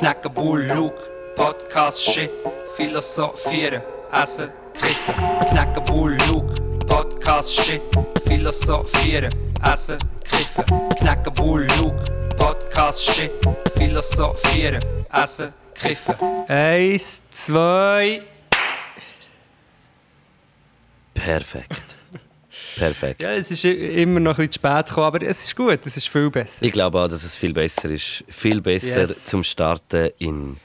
knacken Bull, Luke, Podcast, Shit, philosophieren, essen, kiffen. Knacken Bull, Luke, Podcast, Shit, philosophieren, essen, kiffen. Knacken Bull, Luke, Podcast, Shit, philosophieren, essen, kiffen. Eins, zwei. Perfekt. Perfekt. Ja, es ist immer noch ein bisschen zu spät gekommen, aber es ist gut, es ist viel besser. Ich glaube auch, dass es viel besser ist. Viel besser Yes. zum Starten in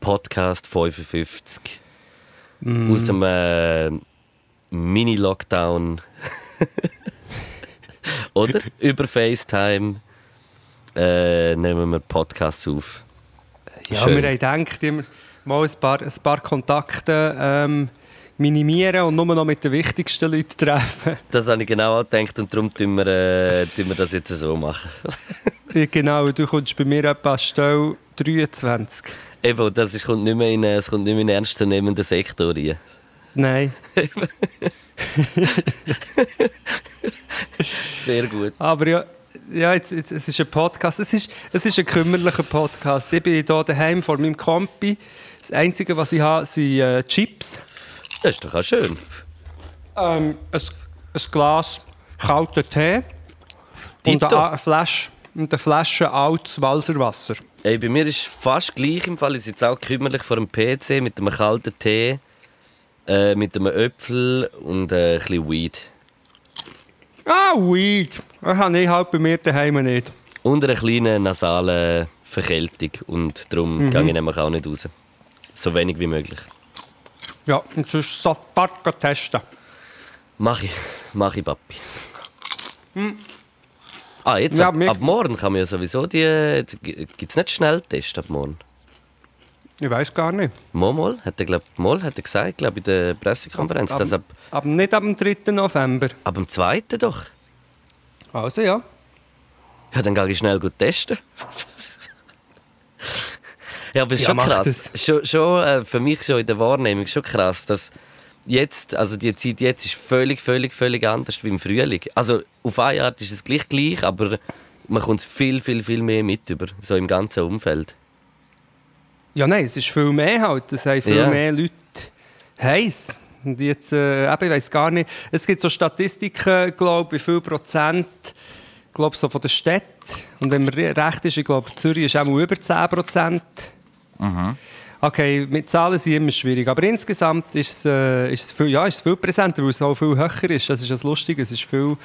Podcast 55. Mm. Aus dem äh, Mini-Lockdown. Oder? Über FaceTime äh, nehmen wir Podcasts auf. Ja, Schön. wir haben gedacht, immer mal ein paar, ein paar Kontakte ähm, minimieren und nur noch mit den wichtigsten Leuten treffen. Das habe ich genau auch gedacht und darum tun wir, äh, tun wir das jetzt so machen. Genau, du kommst bei mir etwa an Stelle 23. Eben, das ist, kommt nicht mehr in, es kommt nicht mehr in einen ernstzunehmenden Sektor rein. Nein. Sehr gut. Aber ja, ja jetzt, jetzt, es ist ein Podcast. Es ist, es ist ein kümmerlicher Podcast. Ich bin hier daheim vor meinem Kompi. Das Einzige, was ich habe, sind äh, Chips, Das ist doch auch schön. ähm, ein, ein Glas kalten Tee und Tito. eine, Flasche, und eine Flasche altes Walserwasser. Ey, bei mir ist es fast gleich im Fall. Ich sitze auch kümmerlich vor dem PC mit einem kalten Tee, äh, mit einem Äpfel und äh, ein bisschen Weed. Ah, Weed. Das habe ich halt bei mir daheim nicht. Und einer kleinen nasalen Verkältung. Und darum gehe ich nämlich auch nicht raus. So wenig wie möglich. Ja, und sonst sofort testen. Mach ich, mach ich, Papi. Ah, jetzt Ja, ab, ab morgen kann man ja sowieso die. Gibt es nicht Schnelltest ab morgen? Ich weiß gar nicht. Momol hat er, glaub, Mol hat er gesagt, glaube in der Pressekonferenz, Ab- dass ab, Aber nicht ab dem 3. November. ab dem 2. doch. Also ja. Ja, dann gehe ich schnell gut testen. ja, aber Ja, schon krass. Schon, schon, äh, für mich schon in der Wahrnehmung schon krass, dass jetzt, also die Zeit jetzt ist völlig, völlig, völlig anders wie im Frühling. Also auf eine Art ist es gleich gleich, aber man kommt viel, viel, viel mehr mit über, so im ganzen Umfeld. Ja, nein, es ist viel mehr halt. Es haben viel Ja. mehr Leute heiß. Und jetzt, äh, ich weiß gar nicht. Es gibt so Statistiken, glaube ich, wie viel Prozent glaube so von der Stadt. Und wenn man re- recht ist, ich glaube, Zürich ist auch mal über 10 Prozent. Okay, mit Zahlen sind immer schwierig. Aber insgesamt ist es, äh, ist es, viel, ja, ist es viel präsenter, weil es auch viel höher ist. Das ist das Lustige. Es ist viel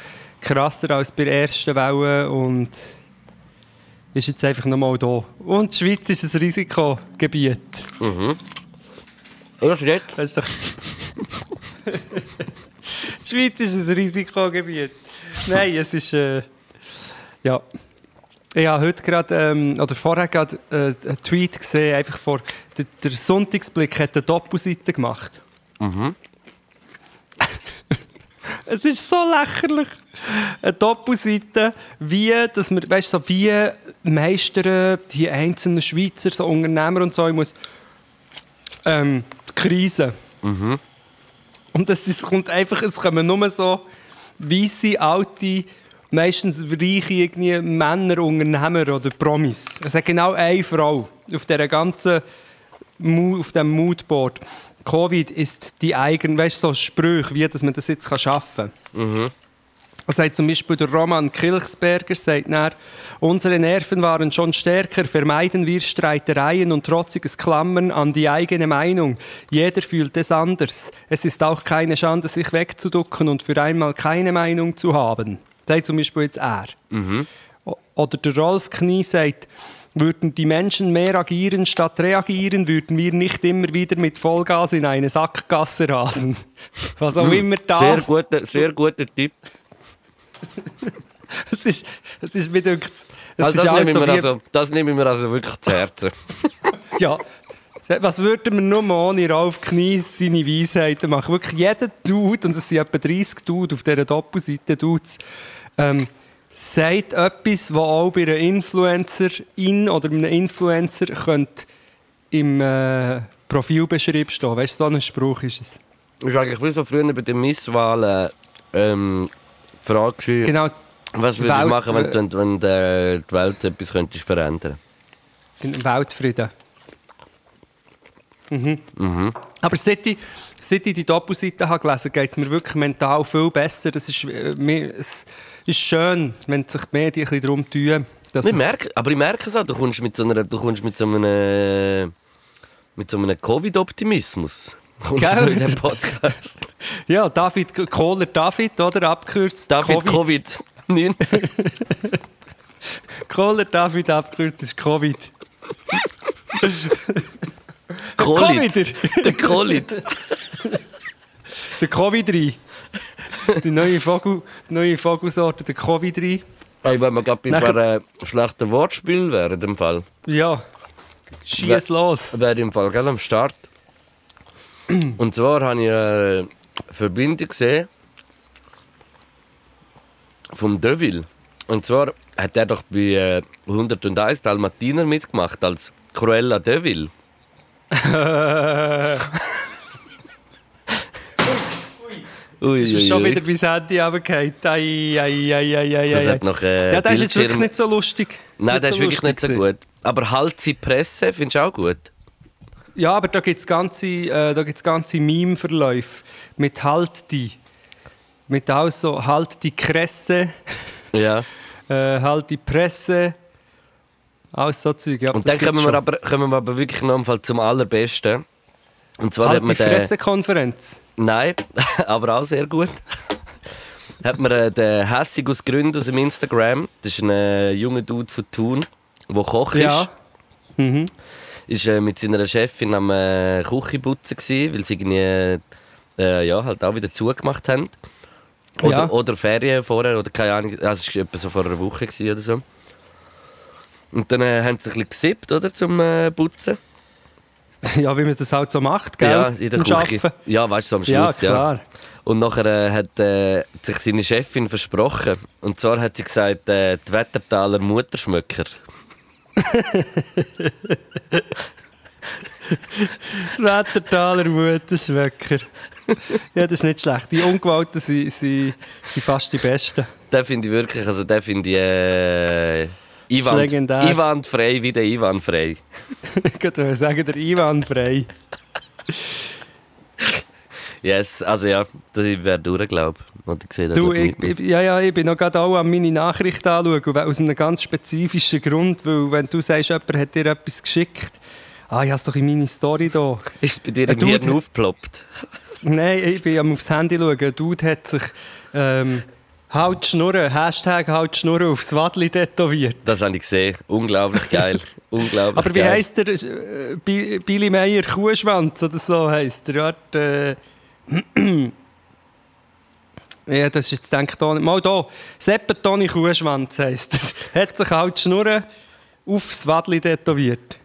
krasser als bei der ersten Welle. Und ist jetzt einfach nochmal da. Und die Schweiz ist ein Risikogebiet. Erst jetzt? Das ist doch... die Schweiz ist ein Risikogebiet. Nein, es ist... Äh... Ja. Ich habe heute gerade, ähm, oder vorher gerade äh, einen Tweet gesehen, einfach vor... Der, der Sonntagsblick hat eine Doppelseite gemacht. es ist so lächerlich. Eine Doppelseite, wie, dass man, weißt, so wie meistern die einzelnen Schweizer, so Unternehmer und so, ich muss ähm, die Krise. Und es kommt einfach, es kommen nur so weisse, alte, meistens reiche irgendwie Männer, Unternehmer oder Promis. Es hat genau eine Frau auf dieser ganzen auf dem Moodboard. Covid ist die eigene, weißt du, so Sprüche, wie dass man das jetzt schaffen kann. Er sagt zum Beispiel der Roman Kilchsberger, sagt dann, unsere Nerven waren schon stärker, vermeiden wir Streitereien und trotziges Klammern an die eigene Meinung. Jeder fühlt es anders. Es ist auch keine Schande, sich wegzuducken und für einmal keine Meinung zu haben. Sagt zum Beispiel jetzt er. O- Oder der Rolf Knie sagt, würden die Menschen mehr agieren statt reagieren, würden wir nicht immer wieder mit Vollgas in eine Sackgasse rasen. Was auch immer das Sehr guter, sehr guter Tipp. Es ist, es ist mir denkt, es Also das, nehme so wie, also, das nehme ich mir also wirklich zu Herzen. ja. Was würden wir nur ohne Ralf Knie seine Weisheiten machen? Wirklich jeder Dude, und es sind etwa 30 Dude auf dieser Doppelseite Dudes, ähm, sagt etwas, was auch bei einer Influencerin oder einem Influencer könnte im äh, Profilbeschrieb stehen. Weißt du, so ein Spruch ist es. Das war eigentlich wie so früher bei den Misswahlen ähm, die Frage, Genau, was würdest du machen, wenn, du- wenn, wenn äh, die Welt etwas könntest verändern Weltfrieden. Aber seit ich, seit ich die Doppelseite habe gelesen geht es mir wirklich mental viel besser. Das ist, äh, mir, es ist schön, wenn sich die Medien ein bisschen darum tun. Dass Ich es- merke, aber ich merke es auch, du kommst mit so, einer, du kommst mit so einem, mit so einem Covid-Optimismus. Kommst du Gell? in den Podcast. Ja, David, Kohler David, oder? Abgekürzt. David Covid-19. Kohler David, abgekürzt ist Covid. Covid. Covid! Der Covid. Der Covid-3. Die neue, Vogel, die neue Vogelsorte, der Covid-3. Hey, wenn wir gerade bei Nachher- ein paar äh, schlechten Wortspielen wären, dem Fall, Ja. Schieß los. wäre im Fall gerade am Start. Und zwar habe ich eine Verbindung gesehen vom Deville. Und zwar hat er doch bei äh, 101 Dalmatiner mitgemacht als Cruella Deville. Ui, Ist ui, schon ui. wieder bis Handy runtergefallen. Ei, ei, ei, ei, ei, Das ei. hat noch äh, Ja, das ist jetzt wirklich nicht so lustig. Nein, das ist so wirklich nicht so lustig gut. Aber halt die Presse findest du auch gut. Ja, aber da gibt es ganze, äh, da gibt's ganze Meme-Verläufe mit «Halt die». Mit auch so «Halt die Kresse», Ja. äh, «Halt die Presse». Alles so Zeug. Ja, Und dann kommen wir, aber, kommen wir aber wirklich noch einmal zum Allerbesten. Und zwar hat «Halt man die den, Pressekonferenz». Nein, aber auch sehr gut. hat man äh, den Hässig aus Gründen aus dem Instagram. Das ist ein äh, junger Dude von Thun, der Koch ist. Ja. Mhm. Ist äh, mit seiner Chefin am äh, Küche putzen gewesen, weil sie irgendwie äh, ja, halt auch wieder zugemacht haben. Oder, Ja. oder Ferien vorher, oder keine Ahnung. Also es war etwa so vor einer Woche oder so. Und dann äh, haben sie ein bisschen gesippt, oder, zum äh, Putzen. ja, wie man das halt so macht, gell? Ja, in der Küche. Ja, weißt du, so am Ja, Schluss. ja. klar. Und nachher äh, hat äh, sich seine Chefin versprochen. Und zwar hat sie gesagt, äh, die Wettertaler Mutterschmöcker. Die Wettertaler Mutterschwecker. ja, das ist nicht schlecht. Die Ungewalten sind, sind, sind fast die Besten. Den finde ich wirklich, also den finde ich Einwand, legendär. einwandfrei wie der Einwandfrei. Ich würde sagen, der Ivan Frei. Yes, also ja, das wäre durch, glaube ich. Du, ich, ich, ja, ja, ich bin noch gerade auch an meine Nachricht anschauen, aus einem ganz spezifischen Grund, weil wenn du sagst, jemand hat dir etwas geschickt, ah, ich habe es doch in meine Story da. Ist es bei dir im Hirn aufgeploppt? Nein, ich bin am aufs Handy schauen. Ein Dude hat sich ähm, «Halt Schnurren», Hashtag «Halt Schnurren» aufs Wadli tätowiert. Das habe ich gesehen. Unglaublich geil. Unglaublich Aber wie geil. heisst der? Äh, Bi- Billy Meyer Kuhschwanz oder so heisst der. Warte, äh, ja, das ist jetzt denkt auch nicht. Mal da. Seppe Toni Kuhschwanz heisst er. Hat sich halt Schnurren aufs Wadli tätowiert.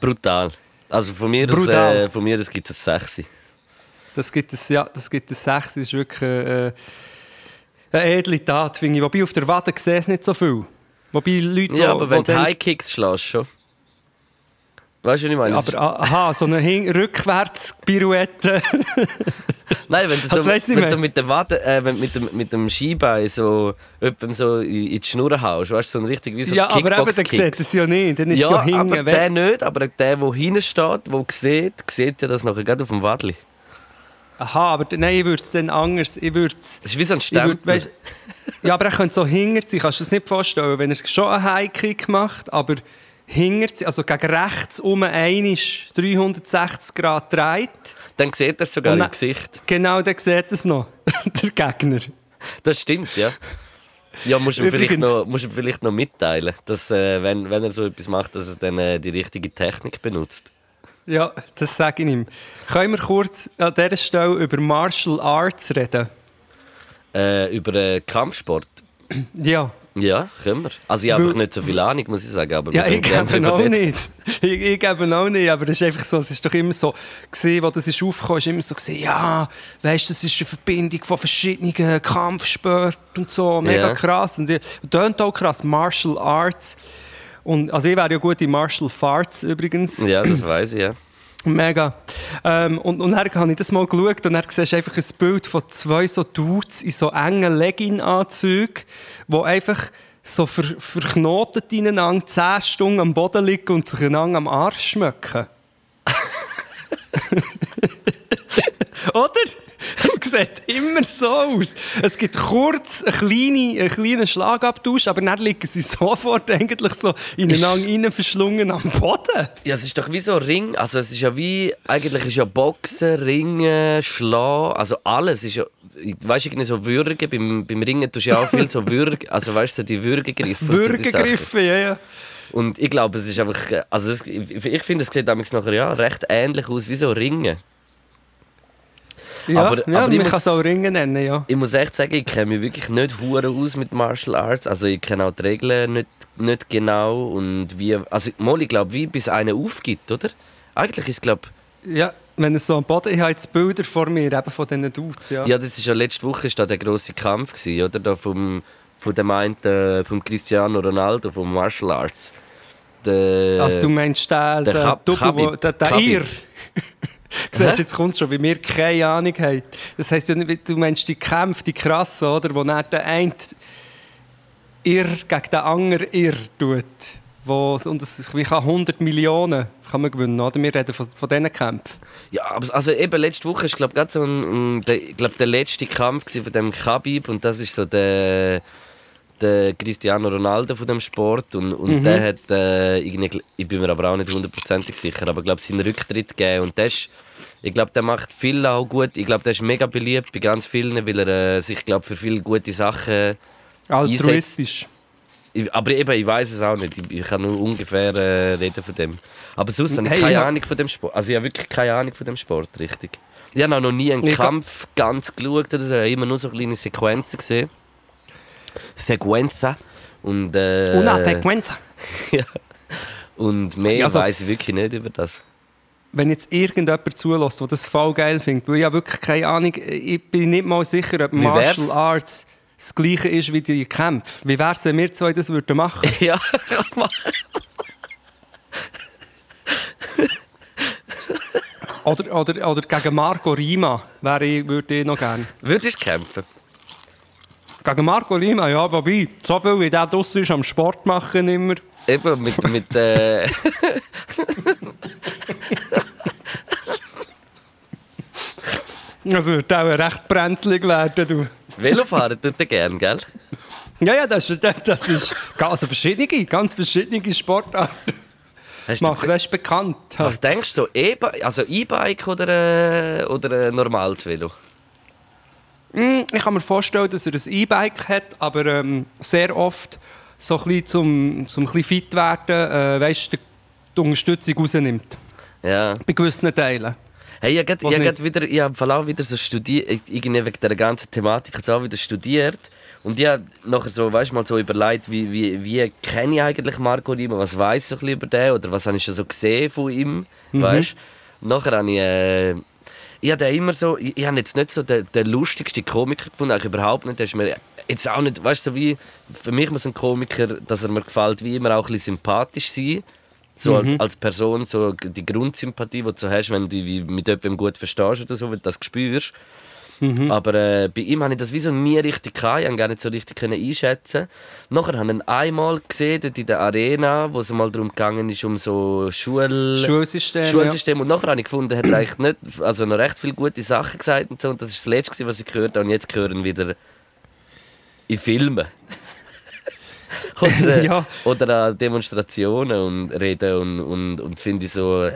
Brutal. Also von mir, Brutal. äh, von mir aus gibt es sexy. Das gibt es, ja, das gibt es sechs. Das ist wirklich äh, eine edle Tat, finde ich. Wobei auf der Wade sehe es nicht so viel. Wobei Leute, Ja, aber wo wenn du dann- High Kicks schlägst schon. Weißt du, was ich meine? aber ah, aha, so eine Hin Rückwärts-Pirouette. Nein, wenn du so, Also, weißt du, wenn ich so mit, der Wade, äh, wenn mit, dem, mit dem Skibein so, so in, in die Schnur haust, weißt du, so ein richtig wie so ja, aber eben, der Kickbox-Kicks. sieht es ja nicht. Dann ist Ja, ja hinten. aber der nicht, aber der, der hinten steht, der sieht, sieht ja das nachher gerade auf dem Wadli. Aha, aber nein, ich würde es dann anders. Ich würde es. Das ist wie so ein würd, Stempel. weißt, ja, aber er könnte so hinter sein. Kannst du das nicht vorstellen? Wenn er schon einen High-Kick macht, aber hinter sich, also gegen rechts um einmal 360 Grad dreht, Dann sieht er es sogar im Gesicht. genau dann sieht es noch. der Gegner. Das stimmt, ja. Ja, musst du vielleicht Übrigens- noch, musst du ihm vielleicht noch mitteilen, dass, äh, wenn, wenn er so etwas macht, dass er dann äh, die richtige Technik benutzt. Ja, das sage ich ihm. Können wir kurz an dieser Stelle über Martial Arts reden? Äh, über äh, Kampfsport. Ja. Ja, können wir. Also ich habe einfach nicht so viel Ahnung, muss ich sagen. Aber Ja, ich gebe auch nicht. Ich, ich gebe auch nicht, aber es ist einfach so, es ist doch immer so, gesehen, wo das ist aufgekommen ist, immer so gesehen, ja, weißt, das ist eine Verbindung von verschiedenen Kampfsporten und so, mega Ja. krass. Und tönt auch krass, Martial Arts. Und, also ich wäre ja gut in Martial Farts übrigens. Ja, das weiß ich, ja. Mega. Ähm, und, und dann habe ich das mal geschaut und dann siehst du einfach ein Bild von zwei so Dudes in so engen Legging-Anzügen, die einfach so ver, verknotet ineinander 10 Stunden am Boden liegen und sich einander am Arsch schmecken. Oder? Es sieht immer so aus. Es gibt kurz einen kleinen, einen kleinen Schlagabtausch, aber dann liegen sie sofort eigentlich so ineinander rein verschlungen am Boden. Ja, es ist doch wie so ein Ring. Also es ist ja wie, eigentlich ist ja Boxen, Ringen, Schlagen, also alles ist ja, weißt du, so Würgen, beim, beim Ringen tust du ja auch viel so Würgen, also weißt du, so die Würgegriffe. Würgegriffe, ja, ja. Und ich glaube, es ist einfach, also es, ich, ich finde, es sieht damals nachher ja recht ähnlich aus wie so Ringen. Ja, Aber- ja aber ich man kann es auch Ringen nennen, ja. Ich muss echt sagen, ich kenne mich wirklich nicht hure aus mit Martial Arts. Also ich kenne auch die Regeln nicht, nicht genau und wie, also mal, ich glaube, wie bis einer aufgibt, oder? Eigentlich ist glaube Ja, wenn es so am Boden, ich habe jetzt Bilder vor mir, eben von diesen Dudes, ja. ja, das ist ja letzte Woche ist da der große Kampf gewesen, oder? Da vom von dem einen, äh, vom Cristiano Ronaldo vom Martial Arts. Der, Also du meinst den, der den Kab- Double, wo- Khabib. den, den Khabib. Ir? Siehst, jetzt kommt schon, wie wir keine Ahnung haben. Das heisst, du meinst die Kämpfe, die krassen, oder? Wo dann der eine Ir gegen den anderen Ir tut. Wo, und ist, wie kann 100 Millionen kann man gewinnen, oder? Wir reden von, von diesen Kämpfen. Ja, aber also eben letzte Woche ist glaube so ein, ein, der, ich glaub, der letzte Kampf von dem Khabib und das ist so der der Cristiano Ronaldo von dem Sport und, und der hat äh, irgendwie, ich bin mir aber auch nicht hundertprozentig sicher, aber glaube seinen Rücktritt gegeben und das ist, ich glaube der macht viel auch gut, ich glaube der ist mega beliebt bei ganz vielen, weil er äh, sich glaube für viele gute Sachen Altruistisch. ich, aber eben, ich weiß es auch nicht. Ich, ich kann nur ungefähr äh, reden von dem. Aber sonst habe ich Hey, keine ich Ahnung von dem Sport. Also ich habe wirklich keine Ahnung von dem Sport, richtig. Ich habe auch noch nie einen Ich Kampf ganz geschaut. Ich habe immer nur so kleine Sequenzen gesehen. Sequenzen. Und, äh, Una sequenza. ja. Und mehr Also- weiß ich wirklich nicht über das. Wenn jetzt irgendjemand zulässt, der das voll geil findet, weil ich habe wirklich keine Ahnung, ich bin nicht mal sicher, ob Wie wär's? Martial Arts das gleiche ist wie die Kämpfe. Wie wäre es, wenn wir zwei das würden machen? ja, kann man. Oder, oder, oder gegen Marco Rima wäre ich, würde ich noch gerne. Würdest du kämpfen? Gegen Marco Rima, ja, wobei, so viel wie der draussen ist am Sport machen immer. Eben mit. mit äh, Also würde auch recht brenzlig werden, du. Velofahren tut er gern, gell? Ja, ja, das ist, das ist also verschiedene, ganz verschiedene Sportarten. Hast du Machen, das ist bekannt. Was denkst du, so E-Bike, also E-Bike oder, äh, oder ein normales Velo? Mm, Ich kann mir vorstellen, dass er ein E-Bike hat, aber ähm, sehr oft so ein bisschen zum, zum ein bisschen fit werden, äh, weißt, die, die Unterstützung rausnimmt. Ja. Bei gewissen Teilen. Hey, ich habe grad wieder, ich habe auch wieder so studiert, irgendwie wegen der ganzen Thematik jetzt auch wieder studiert. Und ich habe nachher so, weißt, mal so überlegt, wie, wie, wie kenne ich eigentlich Marco Rima, was weiß ich so ein bisschen über den oder was habe ich schon so gesehen von ihm, Mhm. weißt? Und nachher habe ich, äh, ich habe immer so, ich, ich habe jetzt nicht so den, den lustigsten Komiker gefunden, eigentlich überhaupt nicht. Der ist mir jetzt auch nicht, weißt du, so wie, für mich muss ein Komiker, dass er mir gefällt, wie immer auch ein bisschen sympathisch sein. So Mhm. als, als Person, so die Grundsympathie, die du hast, wenn du dich mit jemandem gut verstehst oder so, wenn du das spürst. Mhm. Aber äh, bei ihm habe ich das wie so nie richtig gehabt, ich konnte gar nicht so richtig können einschätzen. Nachher habe ich ihn einmal gesehen, dort in der Arena, wo es mal darum gegangen ist, um so Schul Schulsystem. Schulsystem. Und nachher habe ich gefunden, er hat eigentlich nicht, also noch recht viele gute Sachen gesagt und so. Und das ist das Letzte, was ich gehört habe. Und jetzt hören wieder in Filmen. oder, äh, Ja. oder an Demonstrationen und reden und, und, und finde ich so, äh,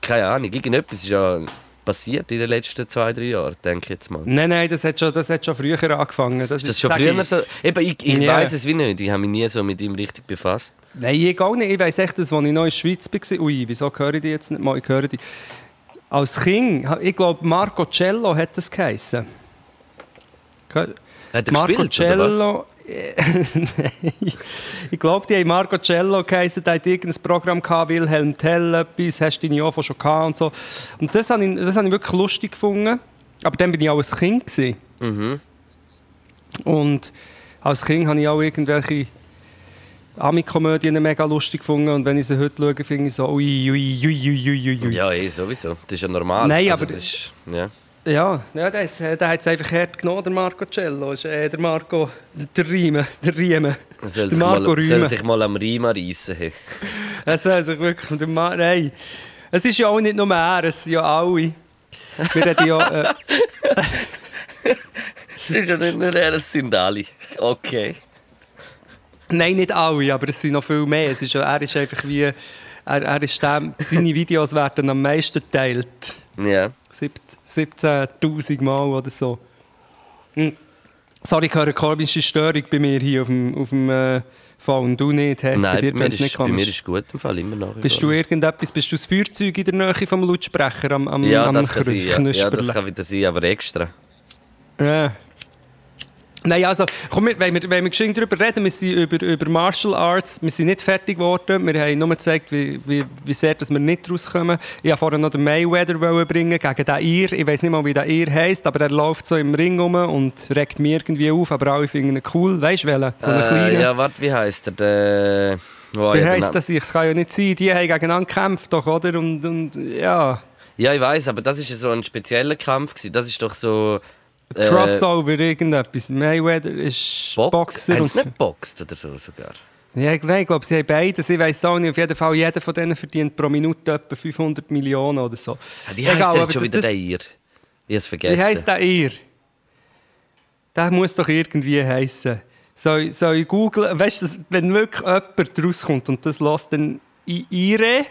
keine Ahnung, irgendetwas ist ja passiert in den letzten zwei, drei Jahren, denke ich jetzt mal. Nein, nein, das hat schon, das hat schon früher angefangen. Das Ist das schon früher ich. so? Eben, ich, ich Ja. weiß es wie nicht. Ich habe mich nie so mit ihm richtig befasst. Nein, ich auch nicht. Ich weiss echt, dass, als ich noch in der Schweiz war, ui, wieso höre ich die jetzt nicht mal? Ich höre die. Als Kind, ich glaube, Marco Cello hat das geheissen. Hat er Marco gespielt? Cello. Ich glaube, die haben Marco Cello geheißen, der hat irgendein Programm gehabt, Wilhelm Tell, etwas, hast du deine Jahre schon gehabt und so. Und das habe ich, das habe ich wirklich lustig gefunden. Aber dann bin ich auch ein Kind. Gewesen. Mhm. Und als Kind habe ich auch irgendwelche Ami-Komödien mega lustig gefunden. Und wenn ich sie heute schaue, finde ich so, ui, ui, ui, ui, ui, ui. Ja, eh, sowieso. Das ist ja normal. Nein, also, aber- Das ist, ja. Ja, ja der hat es einfach hart genommen, der Marco Cello. Ist, äh, der Marco, der Riemen, der Riemen. Er soll, Der sich Marco mal, soll sich mal am Riemen reissen. Es ist also wirklich, der Mar nein. Es ist ja auch nicht nur er, es sind ja alle. Wir reden ja... Äh, Das ist ja nicht nur er, es sind alle. Okay. nein, nicht alle, aber es sind noch viel mehr. Es ist, ja- er ist einfach wie... Er, er ist dem, seine Videos werden am meisten geteilt. Ja. Sieb- 17'000 Mal oder so. Hm. Sorry, ich höre eine komische Störung bei mir hier auf dem, auf dem äh, Phone. Du nicht, hä? Nein, bei, dir mir brennt's ist, bei mir ist gut im Fall, immer noch. Bist du irgendetwas, bist du das Feuerzeug in der Nähe vom Lautsprecher am, am, Ja, am das kann sein. Ja. ja, das kann wieder sein, aber extra. Ja. Nein, also, komm, wir, wenn wir, wenn wir geschwind darüber reden, wir sind über, über Martial Arts, wir sind nicht fertig geworden, wir haben nur gezeigt, wie, wie, wie sehr dass wir nicht rauskommen. Ich wollte vorher noch den Mayweather bringen gegen den Ir. Ich weiß nicht mal, wie der Ir heisst, aber er läuft so im Ring rum und regt mich irgendwie auf, aber alle finden ihn cool. Weißt du welchen? So einen Äh, kleinen. ja, warte, wie heisst er? Der... Oh, Wie ja, heisst das? Es kann ja nicht sein. Die haben gegeneinander gekämpft, doch, oder? Und, und ja, Ja, ich weiß, aber das ist so ein spezieller Kampf. Das ist doch so. Äh, Crossover, irgendetwas. Mayweather ist Box. Boxer. Haben sie nicht geboxt oder so sogar? Ja, nein, ich glaube, sie haben beides. Ich weiß auch nicht. Auf jeden Fall, jeder von denen verdient pro Minute etwa 500 Millionen oder so. Ah, Wie heisst Egal, der jetzt schon wieder das- der ihr? Ich habe es vergessen. Wie heisst der ihr? Der muss doch irgendwie heißen. Soll, soll ich googeln? Weißt du, wenn wirklich jemand rauskommt und das lässt, dann I- Ire?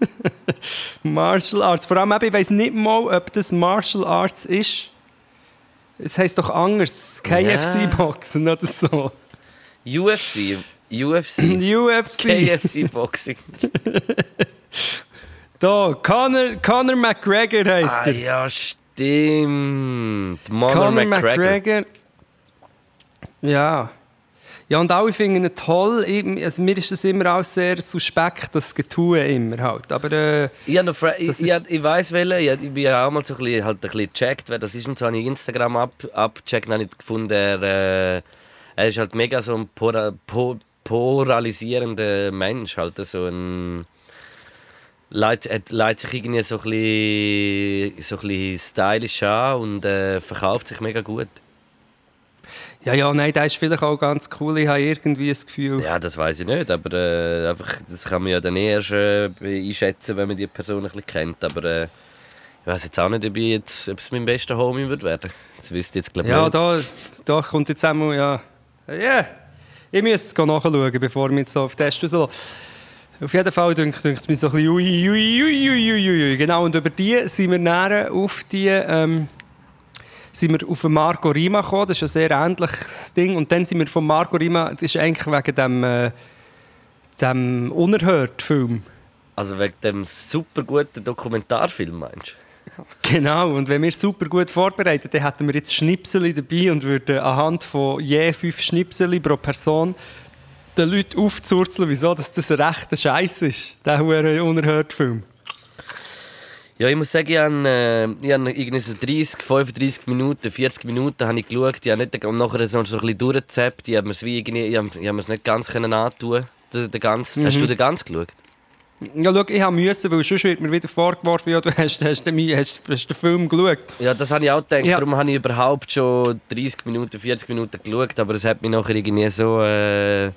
Martial Arts. Vor allem, ich weiß nicht mal, ob das Martial Arts ist. Es heisst doch anders. KFC-Boxen oder so. UFC. UFC. UFC. KFC Boxing. Da, Conor, Conor McGregor heisst ah, er. ja, stimmt. Conor Conor McGregor. McGregor. Ja. Ja, und alle finden ihn toll. Ich, also mir ist das immer auch sehr suspekt, das Getue immer halt. Aber äh, Ich, habe noch fra- ich, ich, ich weiss welchen, ich, ich bin ja auch mal so ein bisschen, halt ein bisschen gecheckt, wer das ist. Und so habe ich Instagram ab, abgecheckt und habe ich gefunden, er, äh, er ist halt mega so ein pora, po, polarisierender Mensch. Halt so ein... Leitet, er leitet sich irgendwie so ein bisschen, so ein bisschen stylisch an und äh, verkauft sich mega gut. Ja, ja, nein, der ist vielleicht auch ganz cool. Ich habe irgendwie das Gefühl. Ja, das weiß ich nicht, aber äh, einfach, das kann man ja dann erst äh, einschätzen, wenn man die Person ein bisschen kennt. Aber äh, ich weiß jetzt auch nicht, ob, ich jetzt, ob es mein bester Homie wird werden. Das wüsste ich jetzt glaube ich Ja, nicht. da, da kommt jetzt einmal, ja. Ja, ich müsste es nachschauen, bevor wir jetzt so auf Test rauslassen. Auf jeden Fall denkt es mir so ein bisschen ui, ui, ui, ui, ui, ui. Genau, und über die sind wir näher auf die, ähm, sind wir auf Marco Rima gekommen. Das ist ein sehr ähnliches Ding. Und dann sind wir von Marco Rima, das ist eigentlich wegen dem, äh, dem Unerhört-Film. Also wegen dem super guten Dokumentarfilm, meinst du? Genau, und wenn wir super gut vorbereitet, dann hätten wir jetzt Schnipsel dabei und würden anhand von je fünf Schnipsel pro Person den Leuten aufzurzeln, wieso dass das ein rechter Scheiß ist, der unerhört Film. Ja, ich muss sagen, ich habe, äh, ich habe irgendwie so 30, 35 Minuten, 40 Minuten habe ich geschaut. Ich habe nicht und nachher so, ein bisschen durchgezappt. Ich habe mir es irgendwie, ich habe, ich habe es nicht ganz können antun. Den, den ganz, Hast du den ganz geschaut? Ja, schau, ich habe müssen, weil sonst wird mir wieder vorgeworfen, ja, du hast, hast, den, hast, hast den Film geschaut. Ja, das habe ich auch gedacht. Ja. Darum habe ich überhaupt schon 30 Minuten, 40 Minuten geschaut. Aber es hat mich nachher irgendwie so äh,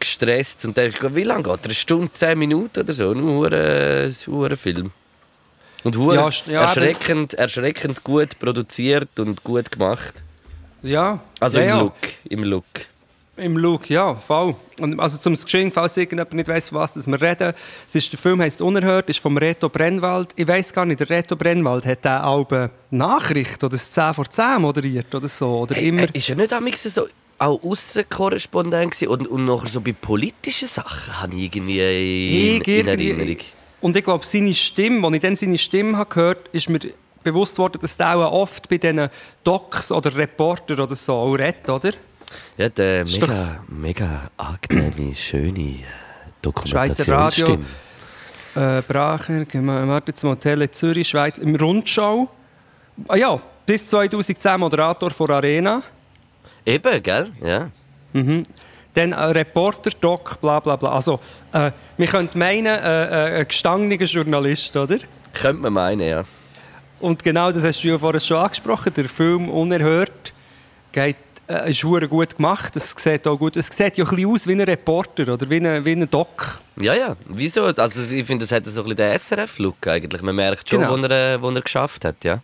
gestresst. Und dachte, wie lange geht er? Eine Stunde, 10 Minuten oder so? Nur ein hure Film. Und Ja, ja, erschreckend, erschreckend gut produziert und gut gemacht. Ja, Also ja, im. Look. Im Look. Im Look, ja, voll. Und also zum Geschehen, falls irgendjemand nicht weiss, was das wir reden. Es ist, der Film heißt Unerhört, ist vom Reto Brennwald. Ich weiß gar nicht, der Reto Brennwald hat der Alben Nachricht oder das 10 vor 10 moderiert oder so. Oder Hey, immer. äh, ist er nicht am so auch Aussenkorrespondent gewesen? und, und nachher so bei politischen Sachen habe ich irgendwie in, in Erinnerung. Und ich glaube, seine Stimme, als ich dann seine Stimme habe gehört habe, ist mir bewusst worden, dass der auch oft bei diesen Docs oder Reporter oder so auch redet, oder? Ja, der Ist mega, mega angenehme, schöne äh, Schweizer Radio. Dokumentationsstimme. Äh, Bracher, warte jetzt mal, Tele Zürich, Schweiz, im Rundschau. Ah ja, bis 2010 Moderator von Arena. Eben, gell? Ja. Dann ein Reporter, Doc, bla bla bla. Also, äh, wir könnten meinen, äh, äh, ein gestandener Journalist, oder? Könnte man meinen, ja. Und genau das hast du ja vorhin schon angesprochen. Der Film Unerhört geht äh, ist gut gemacht. Es sieht auch gut. Es sieht ja ein bisschen aus wie ein Reporter oder wie ein, wie ein Doc. Ja, ja. Wieso? Also ich finde, es hat so ein bisschen den SRF-Look eigentlich. Man merkt schon, Genau. wo, er, äh, wo er geschafft hat, ja.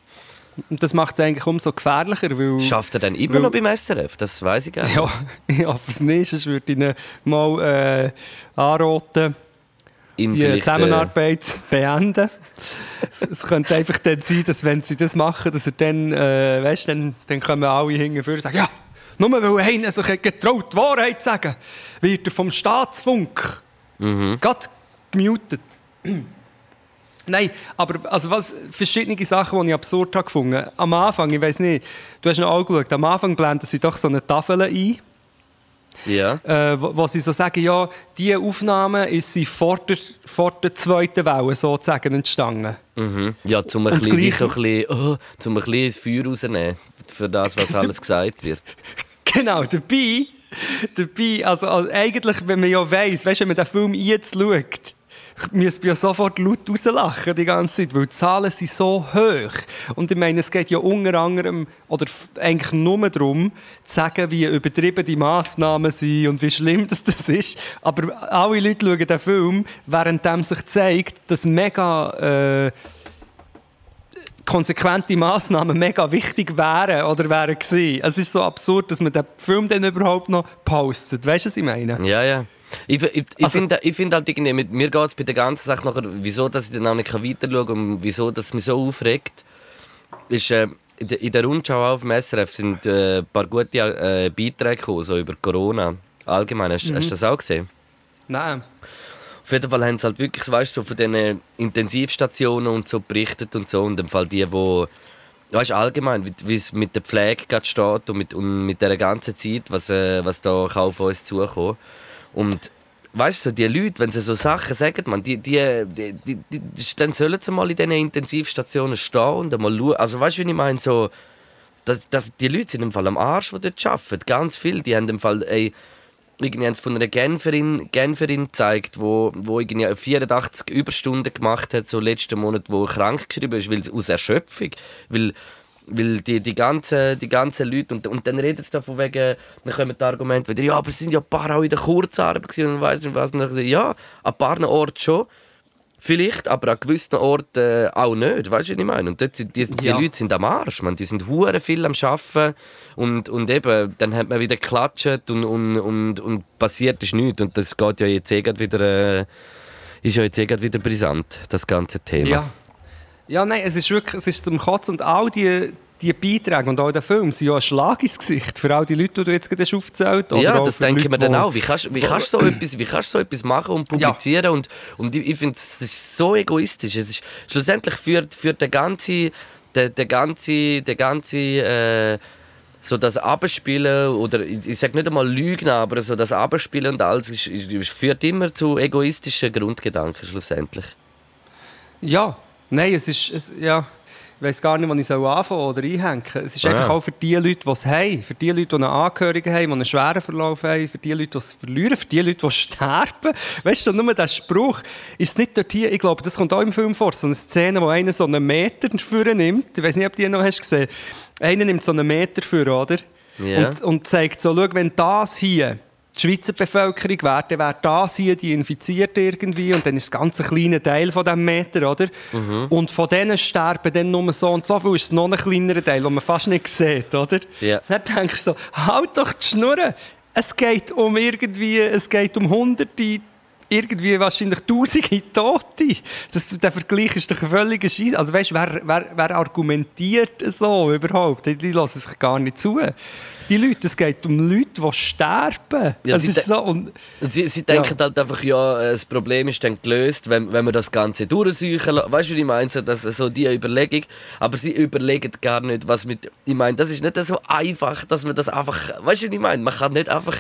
Und das macht es eigentlich umso gefährlicher, weil... Schafft er dann immer Weil- noch beim SRF? Das weiß ich gar nicht. Ja, ich hoffe es nicht, sonst würde ich ihn mal äh, anraten, Ihm die äh, Zusammenarbeit beenden. es, könnte einfach dann sein, dass wenn sie das machen, dass er dann, äh, weißt, dann, dann kommen alle hinterher und sagen, ja, nur weil einer sich getraut, die Wahrheit zu sagen, wird er vom Staatsfunk Mhm. gerade gemutet. Nein, aber also was, verschiedene Sachen, die ich absurd habe gefunden. Am Anfang, ich weiß nicht, du hast noch auch geschaut, am Anfang blenden sie doch so eine Tafel ein, Ja. äh, wo, wo sie so sagen, ja, diese Aufnahme ist sie vor der, vor der zweiten Welle sozusagen entstanden. Mhm. Ja, zum ein bisschen, gleich- so ein bisschen, oh, zum ein bisschen das Feuer rausnehmen. Für das, was alles gesagt wird. Genau, dabei, dabei also, also eigentlich, wenn man ja weiss, weißt, wenn man den Film jetzt schaut, müsste ja sofort laut rauslachen die ganze Zeit, weil die Zahlen sind so hoch. Und ich meine, es geht ja unter anderem, oder eigentlich nur darum, zu sagen, wie übertrieben die Massnahmen sind und wie schlimm das, das ist. Aber alle Leute schauen den Film, während sich zeigt, dass mega... Äh, konsequente Massnahmen mega wichtig wären oder wären gewesen. Es ist so absurd, dass man den Film dann überhaupt noch postet. Weißt du, was ich meine? Ja, ja. Ich, ich, ich Also- finde ich find halt irgendwie, mit mir geht es bei der ganzen Sache nachher, wieso dass ich dann auch nicht weiter schauen kann und wieso das mich so aufregt, ist, äh, in der- Rundschau auf dem SRF sind äh, ein paar gute äh, Beiträge gekommen, so über Corona. Allgemein, hast, hast du das auch gesehen? Nein. Auf jeden Fall haben sie halt wirklich, weißt du, so von diesen Intensivstationen und so berichtet und so. Und im Fall die, wo weißt du, allgemein, wie- es mit der Pflege gerade steht und mit, und mit der ganzen Zeit, was, äh, was da auf uns zukommt. Und weißt du, so die Leute, wenn sie so Sachen sagen, man, die, die, die, die, die, dann sollen sie mal in diesen Intensivstationen stehen und einmal schauen. Also weißt du, wie ich meine, so, dass, dass die Leute sind im Fall am Arsch, die dort arbeiten. Ganz viel. Die haben im Fall, ey, irgendwie haben von einer Genferin, Genferin gezeigt, wo, wo irgendwie 84 Überstunden gemacht hat, so letzten Monat, wo krank geschrieben ist, weil, aus Erschöpfung. Weil, weil die, die, ganzen, die ganzen Leute, und, und dann redet es davon wegen, dann kommen die Argumente wieder, ja, aber es sind ja ein paar auch in der Kurzarbeit und weiss nicht was. Und dann ja, an ein paar Orten schon. Vielleicht, aber an gewissen Orten äh, auch nicht. Weißt du, was ich meine? Und dort sind, die, die Ja. Leute sind am Arsch. Man. Die sind hure viel am Arbeiten. Und, und eben, dann hat man wieder geklatscht und, und, und, und passiert ist nichts. Und das geht ja jetzt eh wieder, äh, ist ja jetzt eh wieder brisant, das ganze Thema. Ja. Ja, nein, es ist wirklich es ist zum Kotzen. Und all die, die Beiträge und auch der Film sind ja ein Schlag ins Gesicht für all die Leute, die du jetzt gerade aufgezählt hast. Ja, das denke ich mir dann auch. Wie kannst, wie kannst du so etwas, wie kannst du so etwas machen und publizieren? Und, und ich, ich finde, es ist so egoistisch. Es ist, schlussendlich führt, führt der ganze, der, der ganze, der ganze äh, so das Abspielen oder ich, ich sage nicht einmal Lügen, aber so das Abspielen und alles ist, ist, führt immer zu egoistischen Grundgedanken schlussendlich. Ja, nein, es ist. Es, ja, ich weiß gar nicht, wann ich soll anfangen oder einhängen Es ist Ja. einfach auch für die Leute, die es haben, für die Leute, die einen Angehörigen haben, die einen schweren Verlauf haben, für die Leute, die es verlieren, für die Leute, die sterben. Weißt du, nur der Spruch ist nicht dort hier, ich glaube, das kommt auch im Film vor, so eine Szene, wo einer so einen Meter dafür nimmt. Ich weiß nicht, ob du die noch hast gesehen Einer nimmt so einen Meter für, oder? Ja. Und, und zeigt so, schau, wenn das hier die Schweizer Bevölkerung wäre, dann wäre das hier die infiziert irgendwie und dann ist es ganz ein kleiner Teil von diesem Meter, oder? Mhm. Und von denen sterben dann nur so und so viel, ist es noch ein kleinerer Teil, den man fast nicht sieht, oder? Ja. Dann denkst du so, halt doch die Schnurren. Es geht um irgendwie, es geht um hunderte, irgendwie wahrscheinlich tausende Tote. Das, der Vergleich ist doch ein völliger Scheiß. Also weißt, wer, wer, wer argumentiert so überhaupt? Die, die lassen sich gar nicht zu. Die Leute, es geht um Leute, die sterben. Ja, sie ist de- so, und, Sie, sie denken halt einfach, ja, äh, das Problem ist dann gelöst, wenn, wenn wir das Ganze durchsuchen lassen. Weißt du, wie ich meine? So, das, so die Überlegung. Aber sie überlegen gar nicht, was mit. Ich meine, das ist nicht so einfach, dass man das einfach. Weißt du, wie ich meine? Man kann nicht einfach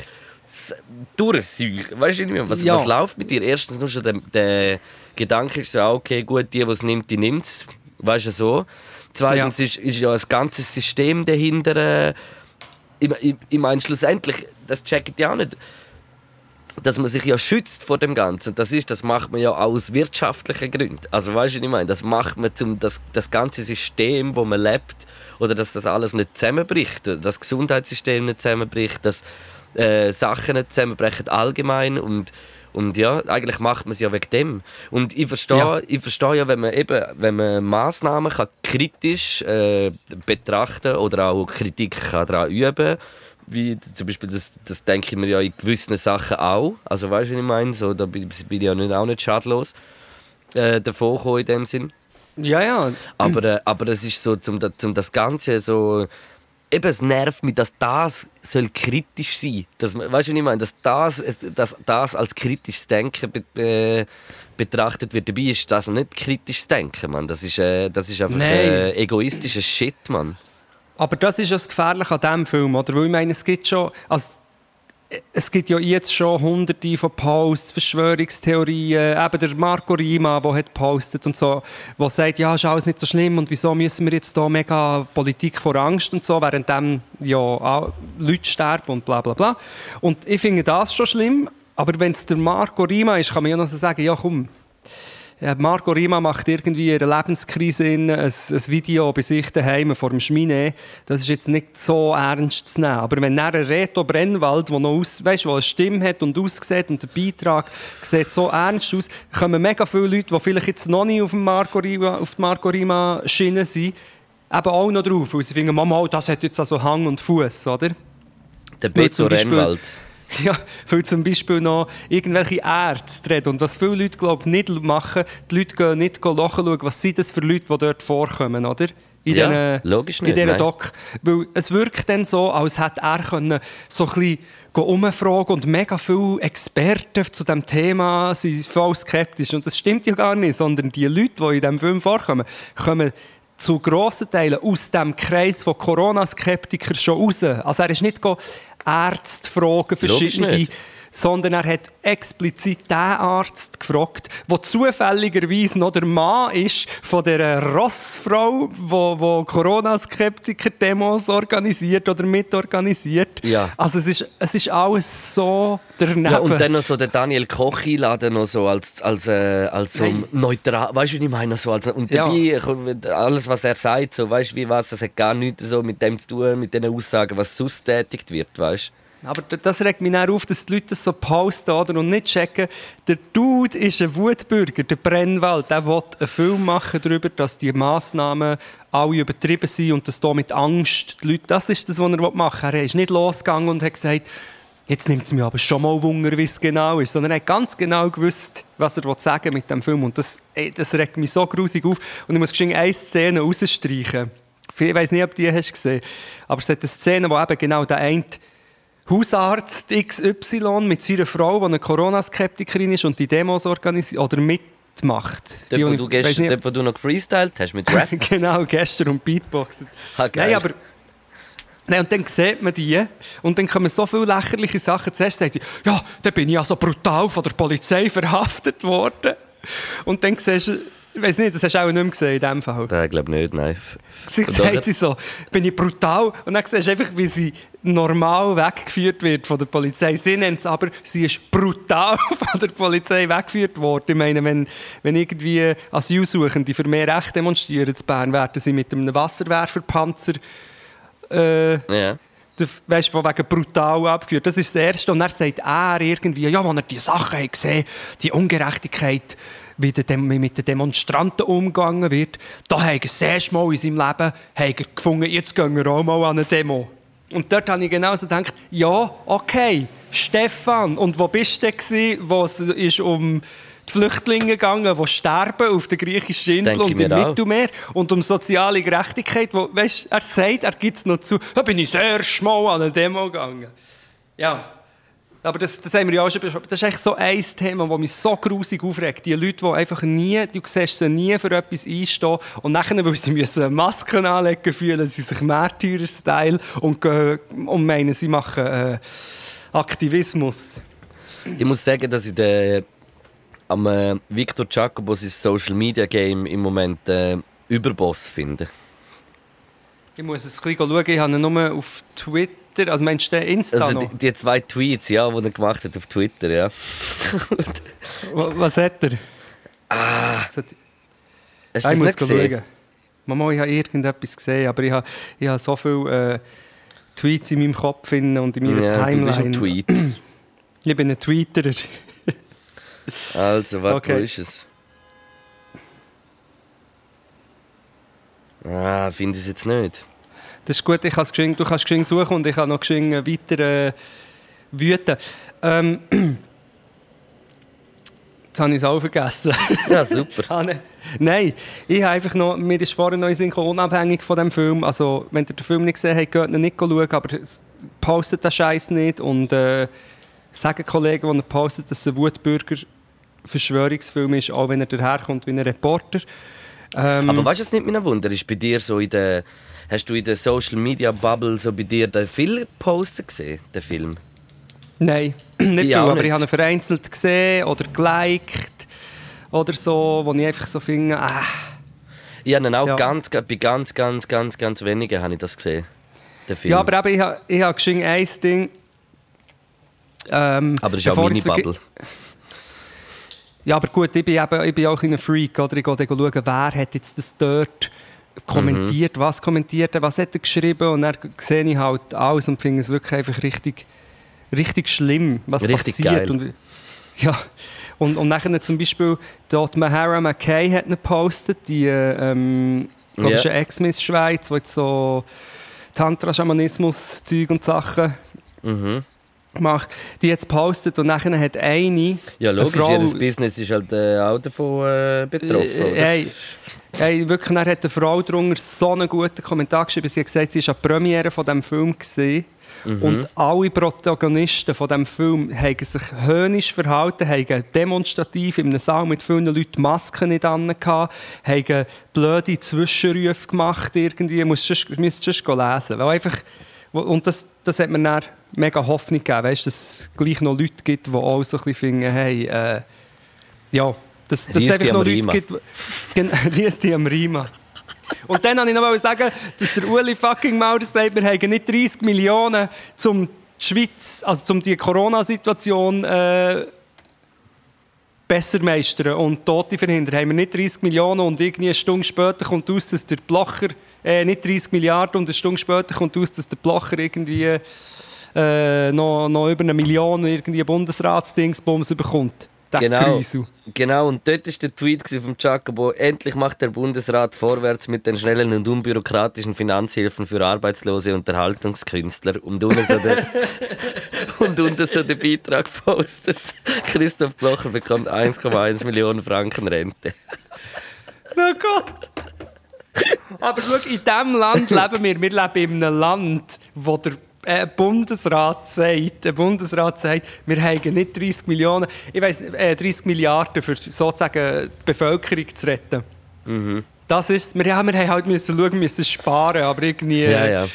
durchsuchen. Weißt du, wie ich meine? Was, Ja. was läuft mit dir? Erstens nur schon der, der Gedanke ist so, okay, gut, die, die es nimmt, die nimmt es. Weißt du, so. Zweitens ist, ist ja ein ganzes System dahinter. Ich, ich, meine, schlussendlich, das checkt ja auch nicht dass man sich ja schützt vor dem Ganzen. Das ist, das macht man ja aus wirtschaftlichen Gründen. Also weißt du, was ich meine? Das macht man zum das, das ganze System, wo man lebt, oder dass das alles nicht zusammenbricht, das Gesundheitssystem nicht zusammenbricht, dass äh, Sachen nicht zusammenbrechen allgemein und und ja, eigentlich macht man es ja wegen dem. Und ich verstehe ja. Ich verstehe ja, wenn man eben, wenn man Massnahmen kann kritisch äh, betrachten oder auch Kritik kann daran üben wie zum Beispiel, das, das denke ich mir ja in gewissen Sachen auch. Also weißt du, was ich meine? So, da bin, bin ich ja nicht, auch nicht schadlos äh, davon in dem Sinn. Ja, ja. Aber, äh, aber es ist so, zum, zum das Ganze so eben, es nervt mich, dass das soll kritisch sein soll. Weißt du, was ich meine? Dass das, dass das als kritisches Denken be, äh, betrachtet wird. Dabei ist das nicht kritisches Denken, Mann. Das ist, äh, das ist einfach äh, egoistischer Shit, Mann. Aber das ist das Gefährliche an diesem Film, oder? Weil ich meine, es gibt schon... Also es gibt ja jetzt schon hunderte von Posts, Verschwörungstheorien, eben der Marco Rima, der hat postet und so, der sagt, ja, ist alles nicht so schlimm und wieso müssen wir jetzt da mega Politik vor Angst und so, während dann ja Leute sterben und bla bla bla. Und ich finde das schon schlimm, aber wenn es der Marco Rima ist, kann man ja noch so sagen, ja komm, Marco Rima macht irgendwie in einer Lebenskrise ein, ein Video bei sich daheim vor dem Schmine. Das ist jetzt nicht so ernst zu nehmen. Aber wenn er ein Reto Brennwald, der noch aus, weißt, wo eine Stimme hat und aussieht und der Beitrag sieht so ernst aus, kommen mega viele Leute, die vielleicht jetzt noch nicht auf, dem Marco Rima, auf die Marco Rima Schiene sind, eben auch noch drauf. Weil sie finden, Mama, das hat jetzt also Hang und Fuß, oder? Der Beto Rennwald. Ja, weil zum Beispiel noch irgendwelche Ärzte reden. Und was viele Leute glaub, nicht machen, die Leute gehen nicht nachschauen, was sind das für Leute, die dort vorkommen, oder? In ja, den, logisch nicht, in dieser Doc. Weil es wirkt dann so, als hätte er können so ein bisschen umfragen und mega viele Experten zu diesem Thema sind voll skeptisch. Und das stimmt ja gar nicht, sondern die Leute, die in diesem Film vorkommen, kommen zu grossen Teilen aus dem Kreis von Corona-Skeptikern schon raus. Also er ist nicht Ärzte fragen, verschiedene sondern er hat explizit den Arzt gefragt, der zufälligerweise noch der Mann ist von der Rossfrau, die wo Corona-Skeptiker-Demos organisiert oder mitorganisiert. Ja. Also es ist, es ist alles so daneben. Ja, und dann noch so der Daniel Koch einladen, noch so als, als, äh, als so neutral, weißt du, wie ich meine? So als, und dabei, ja. alles, was er sagt, so, weißt du, wie was, das hat gar nichts so mit dem zu tun, mit den Aussagen, was sonst tätigt wird, weißt du? Aber das regt mich dann auf, dass die Leute das so posten oder, und nicht checken. Der Dude ist ein Wutbürger, der Brennwald. Der will einen Film machen darüber, dass die Massnahmen alle übertrieben sind und dass da mit Angst die Leute, das ist das, was er machen will. Er ist nicht losgegangen und hat gesagt, jetzt nimmt es mir aber schon mal Wunder, wie es genau ist, sondern er hat ganz genau gewusst, was er sagen mit dem Film. Und das, das regt mich so grusig auf. Und ich muss geschwind eine Szene rausstreichen. Ich weiß nicht, ob du die hast gesehen aber es hat eine Szene, wo eben genau der eine Hausarzt XY mit seiner Frau, die eine Corona-Skeptikerin ist und die Demos organisiert oder mitmacht. Dort, die, wo, du gest, nicht, dort, wo du noch gefreestylt hast mit Rap? genau, gestern und Beatboxen. Ha, Nein, aber... Nein, und dann sieht man die und dann kommen so viele lächerliche Sachen. Zuerst sagt sie, ja, da bin ich ja so brutal von der Polizei verhaftet worden. Und dann siehst du, ich weiß nicht, das hast du auch nicht mehr gesehen in diesem Fall. Nein, ich glaube nicht, nein. Sie sagt sie so, bin ich brutal. Und dann siehst du einfach, wie sie normal weggeführt wird von der Polizei. Sie nennt es aber, sie ist brutal von der Polizei weggeführt worden. Ich meine, wenn, wenn irgendwie Asylsuchende für mehr Recht demonstrieren in Bern, werden sie mit einem Wasserwerferpanzer äh, ja. weißt du, wegen brutal abgeführt. Das ist das Erste. Und dann sagt er irgendwie, ja, wenn er die Sachen hat gesehen die Ungerechtigkeit, wie mit den Demonstranten umgegangen wird, da hat er das erste Mal in seinem Leben er gefunden, jetzt gehen wir auch mal an eine Demo. Und dort habe ich genauso gedacht, ja, okay, Stefan, und wo bist du denn, wo es ist um die Flüchtlinge gegangen, die sterben auf der griechischen Insel und im Mittelmeer und um soziale Gerechtigkeit, wo, weißt, er sagt, er gibt es noch zu, da bin ich das erste Mal an eine Demo gegangen. Ja, aber das, das haben wir ja auch schon besprochen. Das ist echt so ein Thema, das mich so grusig aufregt. Die Leute, die einfach nie, du siehst sie nie für etwas einstehen und nachher, weil sie müssen Masken anlegen fühlen sie sich Märtyrer-Style und, und meinen, sie machen äh, Aktivismus. Ich muss sagen, dass ich den, am äh, Victor Jacobo sein Social Media Game im Moment äh, Überboss finde. Ich muss es ein bisschen schauen. Ich habe ihn nur auf Twitter Twitter, also meinst du den Insta Also noch? die, die zwei Tweets, ja, die er gemacht hat auf Twitter, ja. Wa- Was hat er? Ah, Was hast du ich das muss nicht schauen. gesehen? Mama, ich habe irgendetwas gesehen, aber ich habe, ich habe so viele äh, Tweets in meinem Kopf und in meiner Ja, du bist Timeline. ein Tweet. Ich bin ein Tweeterer. Also, warte, Okay. ist es? Ah, finde ich es jetzt nicht. Das ist gut, ich kann's geschwind, du kannst geschwind suchen und ich kann noch geschwind äh, weiter äh, wüten. Ähm, jetzt habe ich es auch vergessen. Ja, super. Ah, ne- Nein, ich habe einfach noch, mir ist vorher noch in den unabhängig von dem Film, also wenn ihr den Film nicht gesehen habt, geht ihn nicht schauen, aber postet den Scheiß nicht und äh, sagen Kollegen, die ihn postet, dass es ein Wutbürger Verschwörungsfilm ist, auch wenn er daherkommt wie ein Reporter. Ähm, Aber weißt du, was nicht mehr Wunder ist? Bei dir so in der. Hast du in der Social Media Bubble so bei dir den viele Poster gesehen, den Film? Nein, nicht Ich viel, aber nicht. ich habe ihn vereinzelt gesehen oder geliked oder so, wo ich einfach so finde, ah, Ich habe ihn auch Ja. ganz, bei ganz, ganz, ganz, ganz wenigen habe ich das gesehen. Den Film. Ja, aber eben, ich habe, ich habe geschwind ein Ding. Ähm, Aber es ist auch meine Bubble. Ja, aber gut, ich bin, eben, ich bin auch ein Freak. Oder? Ich gehe schauen, wer hat jetzt das dort kommentiert, was kommentiert er, was hat er geschrieben. Und dann sehe ich halt alles und finde es wirklich einfach richtig, richtig schlimm, was Richtig passiert. geil. Und, ja, und, und nachher zum Beispiel dort Mahara McKay hat ihn gepostet, die äh, ähm, glaub, Ja. ist eine Ex-Miss Schweiz, die jetzt so Tantra-Schamanismus-Zeug und Sachen Mhm. macht. Die jetzt gepostet und nachher hat eine Ja, eine logisch, Frau- jedes Business ist halt äh, auch davon äh, betroffen. Äh? Hey, wirklich, dann hat eine Frau drunter so einen guten Kommentar geschrieben. Sie hat gesagt, sie war an der Premiere von diesem Film. Gewesen. Mhm. Und alle Protagonisten von diesem Film haben sich höhnisch verhalten, haben demonstrativ in einem Saal mit vielen Leuten Masken nicht an, haben blöde Zwischenrufe gemacht. Irgendwie. Musst du müsst sonst lesen. Weil einfach, und das, das hat mir dann mega Hoffnung gegeben, weißt, dass es gleich noch Leute gibt, die auch so ein bisschen finden, hey, äh, ja, dass, dass es einfach noch Leute gibt, die am Riemen. Und dann wollte ich noch sagen, dass der Uli fucking Maurer sagt, wir haben nicht 30 Millionen, um die Schweiz, also um die Corona-Situation äh, besser meistern und Tote verhindern. Haben wir nicht 30 Millionen und irgendwie eine Stunde später kommt aus, dass der Blocher, äh, nicht 30 Milliarden und eine Stunde später kommt aus, dass der Blocher irgendwie äh, noch, noch über eine Million irgendwie Bundesratsdingsbums bekommt. Genau. Grüsel. Genau, und dort war der Tweet von Jacobo, endlich macht der Bundesrat vorwärts mit den schnellen und unbürokratischen Finanzhilfen für arbeitslose Unterhaltungskünstler. Und unten so der, und unten so der Beitrag postet, Christoph Blocher bekommt 1,1 Millionen Franken Rente. Oh Gott! Aber schau, in diesem Land leben wir. Wir leben in einem Land, wo der äh, Bundesrat sagt, der Bundesrat sagt, wir haben nicht 30 Millionen, ich nicht, äh, 30 Milliarden für sozusagen die Bevölkerung zu retten. Das ist, wir, ja, wir haben halt müssen schauen, müssen sparen, aber irgendwie, Ja, ja.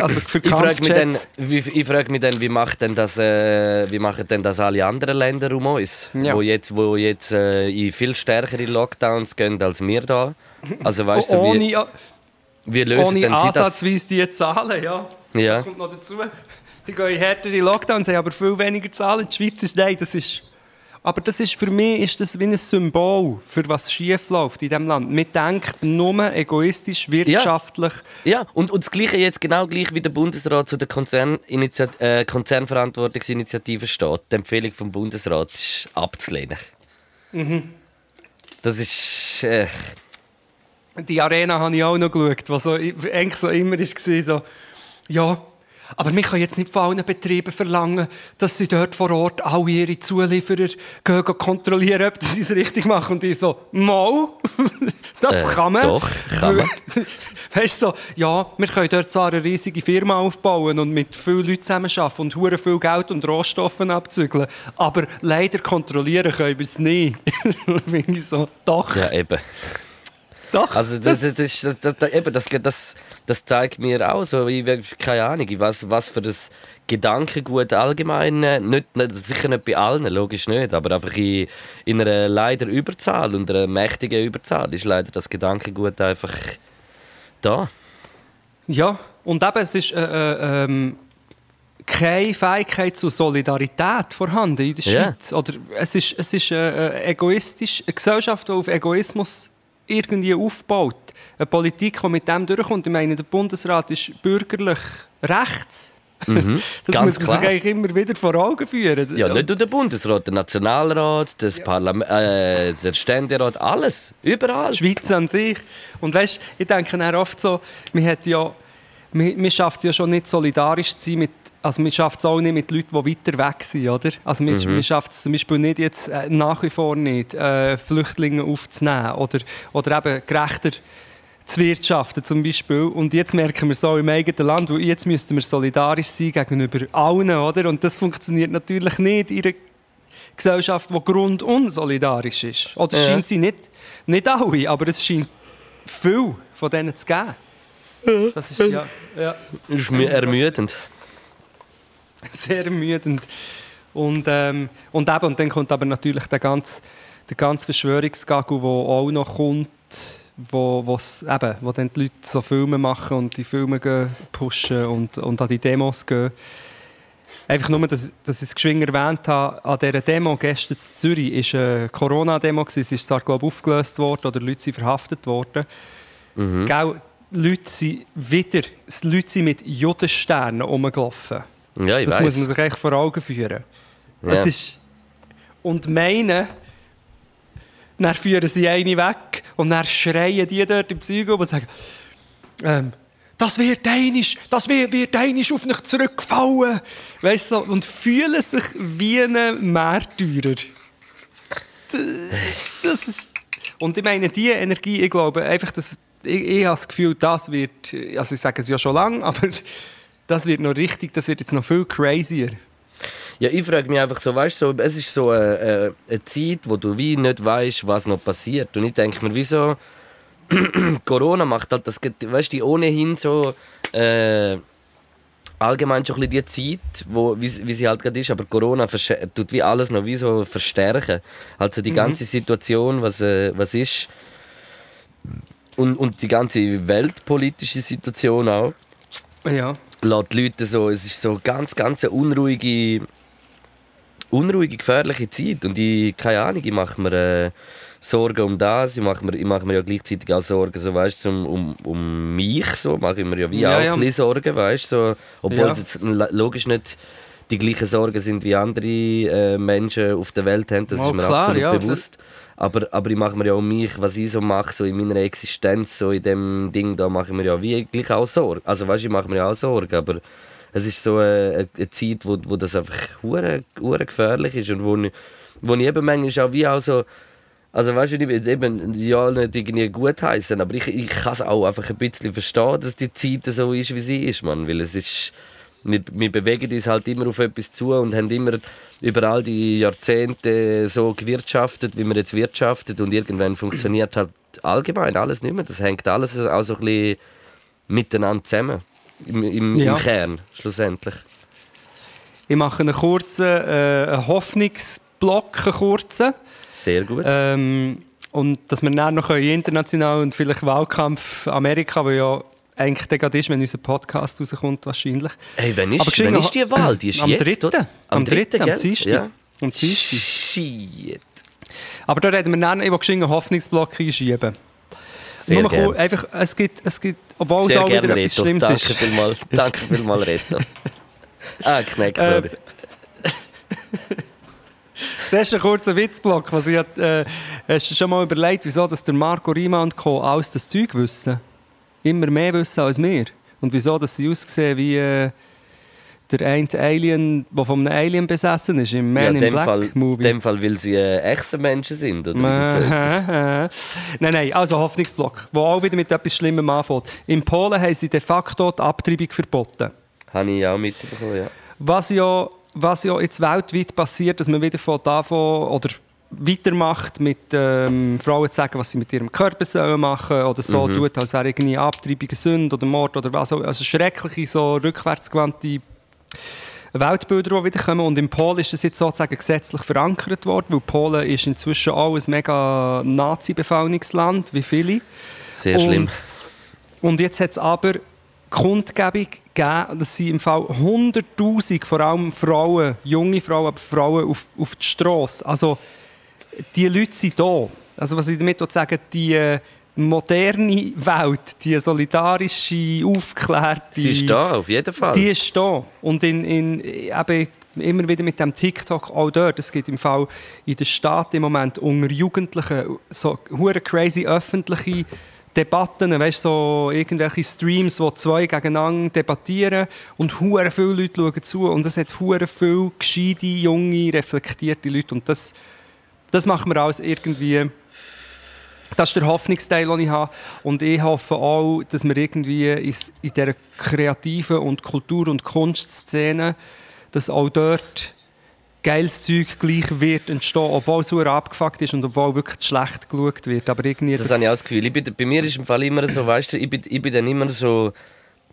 also für Ich frage mich, dann, wie, ich frag mich dann, wie, macht denn das, äh, wie machen denn das alle anderen Länder um uns, Ja. wo jetzt, wo jetzt äh, in viel stärkere Lockdowns gehen als wir da? Also weißt du, wie, ohne, wie lösen ohne das? ansatzweise die Zahlen, ja. Ja. Das kommt noch dazu. Die gehen in härtere Lockdowns, haben aber viel weniger Zahlen. Die Schweiz ist, nein, das ist... Aber das ist für mich ist das wie ein Symbol, für was schief läuft in diesem Land. Man denkt nur egoistisch, wirtschaftlich. Ja, und, und das Gleiche jetzt genau gleich wie der Bundesrat zu der Konzerninitiat äh, Konzernverantwortungsinitiative steht. Die Empfehlung vom Bundesrat ist abzulehnen. Mhm. Das ist. Äh, Die Arena habe ich auch noch geschaut, was so, eigentlich so immer war, so, ja, aber wir können jetzt nicht von allen Betrieben verlangen, dass sie dort vor Ort alle ihre Zulieferer gehen, kontrollieren, ob sie es richtig machen. Und ich so, mal, das Äh, kann man. doch, kann man. Weißt du, so, ja, wir können dort zwar eine riesige Firma aufbauen und mit vielen Leuten zusammenarbeiten und hure viel Geld und Rohstoffe abzügeln, aber leider kontrollieren können wir es nicht. Finde ich so, doch, ja, eben. Doch. Also das, das, das, das, das, eben, das, das, das zeigt mir auch so, ich, keine Ahnung, was, was für ein Gedankengut allgemein, äh, nicht, nicht, sicher nicht bei allen, logisch nicht, aber einfach in, in einer leider Überzahl und einer mächtigen Überzahl ist leider das Gedankengut einfach da. Ja, und eben, es ist, äh, äh, ähm, keine Fähigkeit zur Solidarität vorhanden in der. Schweiz. Oder es ist, es ist äh, äh, egoistisch, eine Gesellschaft, die auf Egoismus irgendwie aufbaut. Eine Politik, die mit dem durchkommt. Ich meine, der Bundesrat ist bürgerlich rechts. das Mhm. Ganz muss man sich eigentlich immer wieder vor Augen führen. Ja, nicht nur der Bundesrat, der Nationalrat, das Parlament, äh, der Ständerat, alles. Überall. die Schweiz an sich. Und weißt, ich denke dann oft so, man hat ja, man, man schafft es ja schon nicht solidarisch zu sein mit, also man schafft es auch nicht mit Leuten, die weiter weg sind, oder? Also man, man schafft es zum Beispiel nicht jetzt äh, nach wie vor nicht, äh, Flüchtlinge aufzunehmen oder, oder eben gerechter zu wirtschaften zum Beispiel. Und jetzt merken wir so im eigenen Land, wo jetzt müssten wir solidarisch sein gegenüber allen, oder? Und das funktioniert natürlich nicht in einer Gesellschaft, die grundunsolidarisch ist. Oder Ja. scheint sie nicht, nicht alle, aber es scheint viel von denen zu geben. Das ist ja, ja ist mir ermüdend. sehr ermüdend. Und, ähm, und, eben, und dann kommt aber natürlich der ganze, der ganze Verschwörungsgagel, der auch noch kommt, wo, wo's, eben, wo dann die Leute so Filme machen und die Filme gehen, pushen und, und an die Demos gehen. Einfach nur, dass, dass ich es geschwind erwähnt habe, an dieser Demo gestern in Zürich war eine Corona-Demo. Sie ist zwar, glaube ich, aufgelöst worden oder Leute sind verhaftet worden. Mhm. Gell, Leute sind wieder Leute sind mit Judensternen rumgelaufen. Ja, ich Das weiß. muss man sich echt vor Augen führen. Ja. Es ist und meinen, dann führen sie eine weg und dann schreien die dort im Zeug und sagen, ähm, das wird einisch, das wird, wird einisch auf mich zurückfallen. Weißt du, und fühlen sich wie ein Märtyrer. Das ist, und ich meine, diese Energie, ich glaube einfach, dass, ich, ich habe das Gefühl, das wird, also ich sage es ja schon lange, aber das wird noch richtig, das wird jetzt noch viel crazier. Ja, ich frage mich einfach so, weißt du, so, es ist so eine, eine, eine Zeit, wo du wie nicht weißt, was noch passiert. Und ich denke mir, wieso Corona macht halt das, weißt du, ohnehin so äh, allgemein schon ein bisschen die Zeit, wo, wie, wie sie halt gerade ist, aber Corona tut wie alles noch wie so verstärken. Also die ganze Situation, was, äh, was ist und, und die ganze weltpolitische Situation auch Ja. lässt die Leute so, es ist so ganz, ganz eine unruhige, unruhige, gefährliche Zeit. Und ich, keine Ahnung, ich mache mir äh, Sorgen um das, ich mache mir, ich mache mir ja gleichzeitig auch Sorgen, so, weißt, um, um, um mich, so mache ich mir ja wie Ja, auch ja. ein bisschen Sorgen, weißt, so, obwohl Ja. es jetzt logisch nicht die gleichen Sorgen sind, wie andere äh, Menschen auf der Welt haben, das Oh, ist mir klar, absolut bewusst. Aber, aber ich mache mir ja um mich, was ich so mache, so in meiner Existenz, so in dem Ding, da mache ich mir ja wie gleich auch Sorgen. Also weißt, ich mache mir ja auch Sorgen, aber es ist so eine, eine Zeit, wo, wo das einfach hure gefährlich ist und wo wo ich eben manchmal auch wie auch so also weißt du, ich eben ja nicht irgendwie gut heißen, aber ich, ich kann es auch einfach ein bisschen verstehen, dass die Zeit so ist, wie sie ist, man, weil es ist wir, wir bewegen uns halt immer auf etwas zu und haben immer über all die Jahrzehnte so gewirtschaftet, wie wir jetzt wirtschaftet und irgendwann funktioniert halt allgemein alles nicht mehr. Das hängt alles auch so ein bisschen miteinander zusammen. Im, im, Ja. im Kern, schlussendlich. Ich mache einen kurzen äh, Hoffnungsblock, einen kurzen. Sehr gut. Ähm, und dass wir dann noch international und vielleicht Wahlkampf Amerika, weil ja eigentlich der gerade ist, wenn unser Podcast rauskommt, wahrscheinlich. hey, wann aber ist, noch- ist die Wahl? Die ist Am jetzt, dritten. oder? Am dritten, am? Dienstag. Ja. Am Dienstag. Shit. Aber da reden wir dann, ich will einen Hoffnungsblock einschieben. Sehr Nur kurz, einfach, es gibt, es gibt, obwohl es Sehr auch wieder etwas. Schlimmes Danke ist. vielmals, danke vielmals, Reto. Ah, Kneck, Äh, sorry. Zuerst ein kurzer Witzblock. Was ich, äh, hast du schon mal überlegt, wieso dass der Marco Rima und Co. alles das Zeug wissen? Immer mehr wissen als wir. Und wieso dass sie aussehen wie äh, der eine Alien, der von einem Alien besessen ist, im Man ja, in in dem Black Fall, Movie. dem Fall, weil sie äh, echte Menschen sind, oder nein, nein, also Hoffnungsblock, wo auch wieder mit etwas Schlimmem anfängt. In Polen haben sie de facto die Abtreibung verboten. Habe ich auch mitbekommen, ja. Was ja, was ja jetzt weltweit passiert, dass man wieder von davon oder weitermacht mit ähm, Frauen zu sagen, was sie mit ihrem Körper sollen machen oder so tut, als wäre irgendwie Abtreibung Sünde oder Mord oder was auch Also schreckliche, so rückwärtsgewandte Weltbilder, die wieder kommen. Und in Polen ist das jetzt sozusagen gesetzlich verankert worden, weil Polen ist inzwischen auch ein mega Nazi-Befallungsland, wie viele. Sehr schlimm. Und, und jetzt hat es aber Kundgebung gegeben, dass sie im Fall 100'000, vor allem Frauen, junge Frauen, aber Frauen auf, auf die Straße. Also, die Leute sind da. Also, was ich damit sagen die äh, moderne Welt, die solidarische, aufgeklärte... Sie ist da, auf jeden Fall. Die ist da. Und in, in, eben immer wieder mit dem TikTok auch dort. Es gibt im Fall in der Stadt im Moment unter Jugendlichen so hure crazy öffentliche Debatten, weißt, so irgendwelche Streams, wo zwei gegeneinander debattieren und hure viele Leute schauen zu und es hat hure viele gescheite, junge, reflektierte Leute und das, das macht mir alles irgendwie das ist der Hoffnungsteil, den ich habe. Und ich hoffe auch, dass wir irgendwie in dieser kreativen und Kultur- und Kunstszene, dass auch dort geiles Zeug gleich wird entstehen, obwohl es so abgefuckt ist und obwohl wirklich schlecht geschaut wird. Aber irgendwie das, das habe ich auch das Gefühl. Ich bin, bei mir ist im Fall immer so, weißt du, ich bin, ich bin dann immer so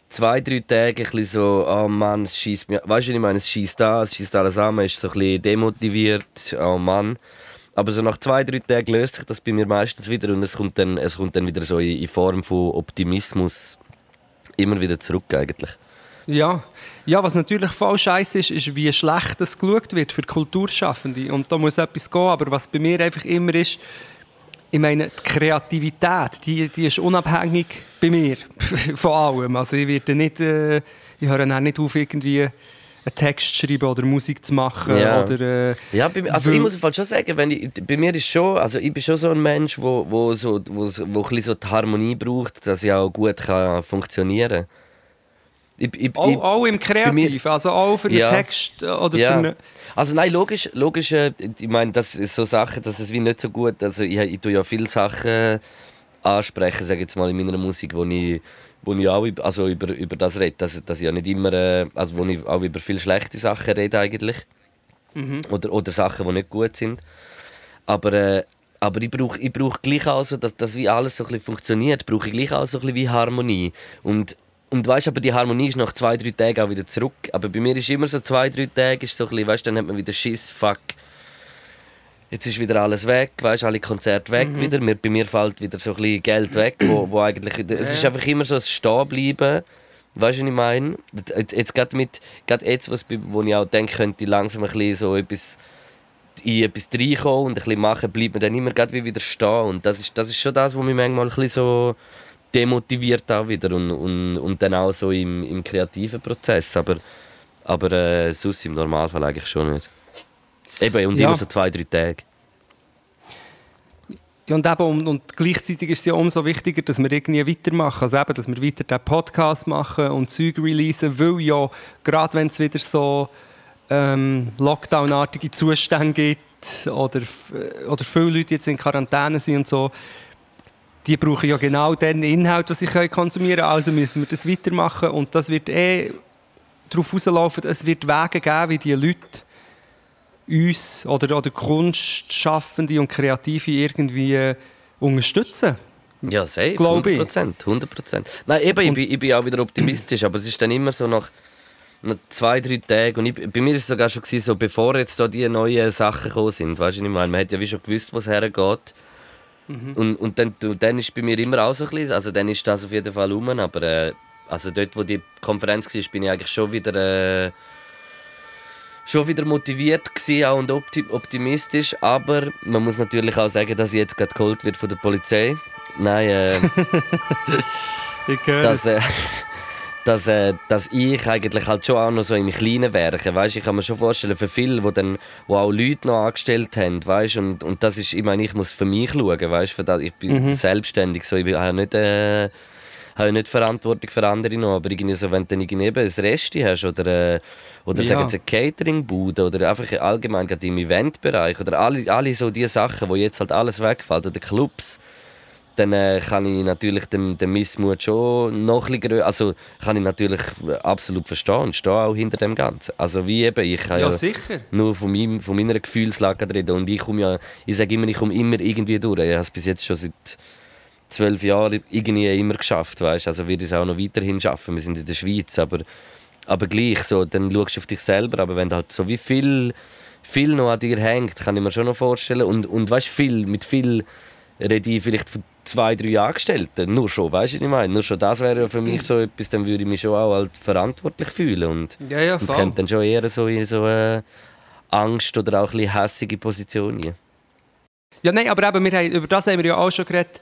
zwei, drei Tage ein bisschen so, oh Mann, es schießt mir, weißt du, ich meine, es schießt da, es schießt alles an, man ist so ein bisschen demotiviert, oh Mann. Aber so nach zwei, drei Tagen löst sich das bei mir meistens wieder und es kommt dann, es kommt dann wieder so in Form von Optimismus immer wieder zurück eigentlich. Ja. ja, was natürlich voll scheiße ist, ist, wie schlecht es geschaut wird für Kulturschaffende. Und da muss etwas gehen. Aber was bei mir einfach immer ist, ich meine, die Kreativität, die, die ist unabhängig bei mir von allem. Also ich werde nicht, äh, ich höre auch nicht auf irgendwie einen Text schreiben oder Musik zu machen. Ja, oder, äh, ja also ich muss schon sagen, wenn ich, bei mir ist schon, also ich bin schon so ein Mensch, wo, wo, so, wo, wo ein so die Harmonie braucht, dass ich auch gut kann funktionieren kann. Ich, ich, auch, auch, im Kreativ, also auch für einen ja, Text oder ja. für eine... Also nein, logisch, logisch äh, ich meine, das ist so Sachen, dass es wie nicht so gut, also ich, ich tue ja viele Sachen ansprechen, sage jetzt mal in meiner Musik, wo ich wo ich auch über, also über, über das rede, dass, dass ich ja nicht immer, äh, also wo ich auch über viele schlechte Sachen rede eigentlich. Mhm. Oder, oder Sachen, die nicht gut sind. Aber, äh, aber ich brauche ich brauch gleich auch so, dass, dass wie alles so ein bisschen funktioniert, brauche ich gleich auch so ein bisschen wie Harmonie. Und, und weißt, aber die Harmonie ist nach zwei, drei Tagen auch wieder zurück. Aber bei mir ist immer so zwei, drei Tage, ist so ein bisschen, weißt, dann hat man wieder Schiss, fuck, jetzt ist wieder alles weg, weißt, alle Konzerte weg mhm. wieder. Mir, bei mir fällt wieder so ein bisschen Geld weg, wo, wo eigentlich, es ist einfach immer so ein Stehenbleiben. Weißt du, was ich meine? Jetzt, jetzt gerade mit, gerade jetzt, was, wo ich auch denke, könnte langsam ein bisschen so etwas in etwas reinkommen und ein bisschen machen, bleibt man dann immer gerade wieder stehen. Und das ist, das ist schon das, was mich manchmal ein bisschen so demotiviert auch wieder und, und, und dann auch so im, im kreativen Prozess. Aber, aber äh, sonst im Normalfall eigentlich schon nicht. Eben, und ja. immer so zwei, drei Tage. Ja, und, eben, und, und, gleichzeitig ist es ja umso wichtiger, dass wir irgendwie weitermachen. Also eben, dass wir weiter den Podcast machen und Zeug releasen, weil ja, gerade wenn es wieder so ähm, Lockdown-artige Zustände gibt oder, oder viele Leute jetzt in Quarantäne sind und so, die brauchen ja genau den Inhalt, den sie konsumieren können. Also müssen wir das weitermachen und das wird eh darauf rauslaufen, es wird Wege geben, wie die Leute uns oder, oder Kunstschaffende und Kreative irgendwie äh, unterstützen. Ja, safe, 100 Prozent. 100 Nein, eben, ich bin, ich bin auch wieder optimistisch, aber es ist dann immer so nach, nach zwei, drei Tagen. Und ich, bei mir war es sogar schon so, bevor jetzt da die neuen Sachen gekommen sind. Weißt du, ich meine, man hat ja wie schon gewusst, wo es hergeht. Mhm. Und, und dann, dann ist bei mir immer auch so ein bisschen, also dann ist das auf jeden Fall rum, aber äh, also dort, wo die Konferenz war, bin ich eigentlich schon wieder... Äh, schon wieder motiviert auch und optimistisch, aber man muss natürlich auch sagen, dass ich jetzt gerade geholt wird von der Polizei. Nein, äh, ich dass, äh, dass, äh, dass ich eigentlich halt schon auch noch so im Kleinen werke. Weißt, ich kann mir schon vorstellen, für viele, die, dann, wo auch Leute noch angestellt haben, weißt, und, und das ist, ich meine, ich muss für mich schauen, weißt, für das, ich bin mhm. selbstständig, so, ich habe nicht... Habe nicht Verantwortung für andere noch, aber irgendwie so, wenn du irgendwie ein Resti hast oder, äh, oder ja. sagen eine Catering-Bude oder einfach allgemein gerade im Eventbereich oder alle, alle so diese Sachen, wo jetzt halt alles wegfällt oder Clubs, dann äh, kann ich natürlich den, den Missmut schon noch ein bisschen also kann ich natürlich absolut verstehen und stehe auch hinter dem Ganzen. Also wie eben, ich kann ja, ja nur von, meinem, von meiner Gefühlslage reden und ich komme ja, ich sage immer, ich komme immer irgendwie durch. Ich habe es bis jetzt schon seit zwölf Jahren irgendwie immer geschafft, weißt? Also ich es auch noch weiterhin schaffen. Wir sind in der Schweiz, aber, aber gleich so, dann schaust du auf dich selber, aber wenn halt so wie viel, viel noch an dir hängt, kann ich mir schon noch vorstellen und, und weißt viel mit viel rede ich vielleicht von zwei, drei Angestellten. Nur schon, weißt du, was ich meine? Nur schon das wäre ja für mich so etwas, dann würde ich mich schon auch halt verantwortlich fühlen. Und, Ja, ja, und kommt dann schon eher so in so eine Angst oder auch ein bisschen hässige Position rein. Ja, nein, aber eben, wir haben, über das haben wir ja auch schon geredet.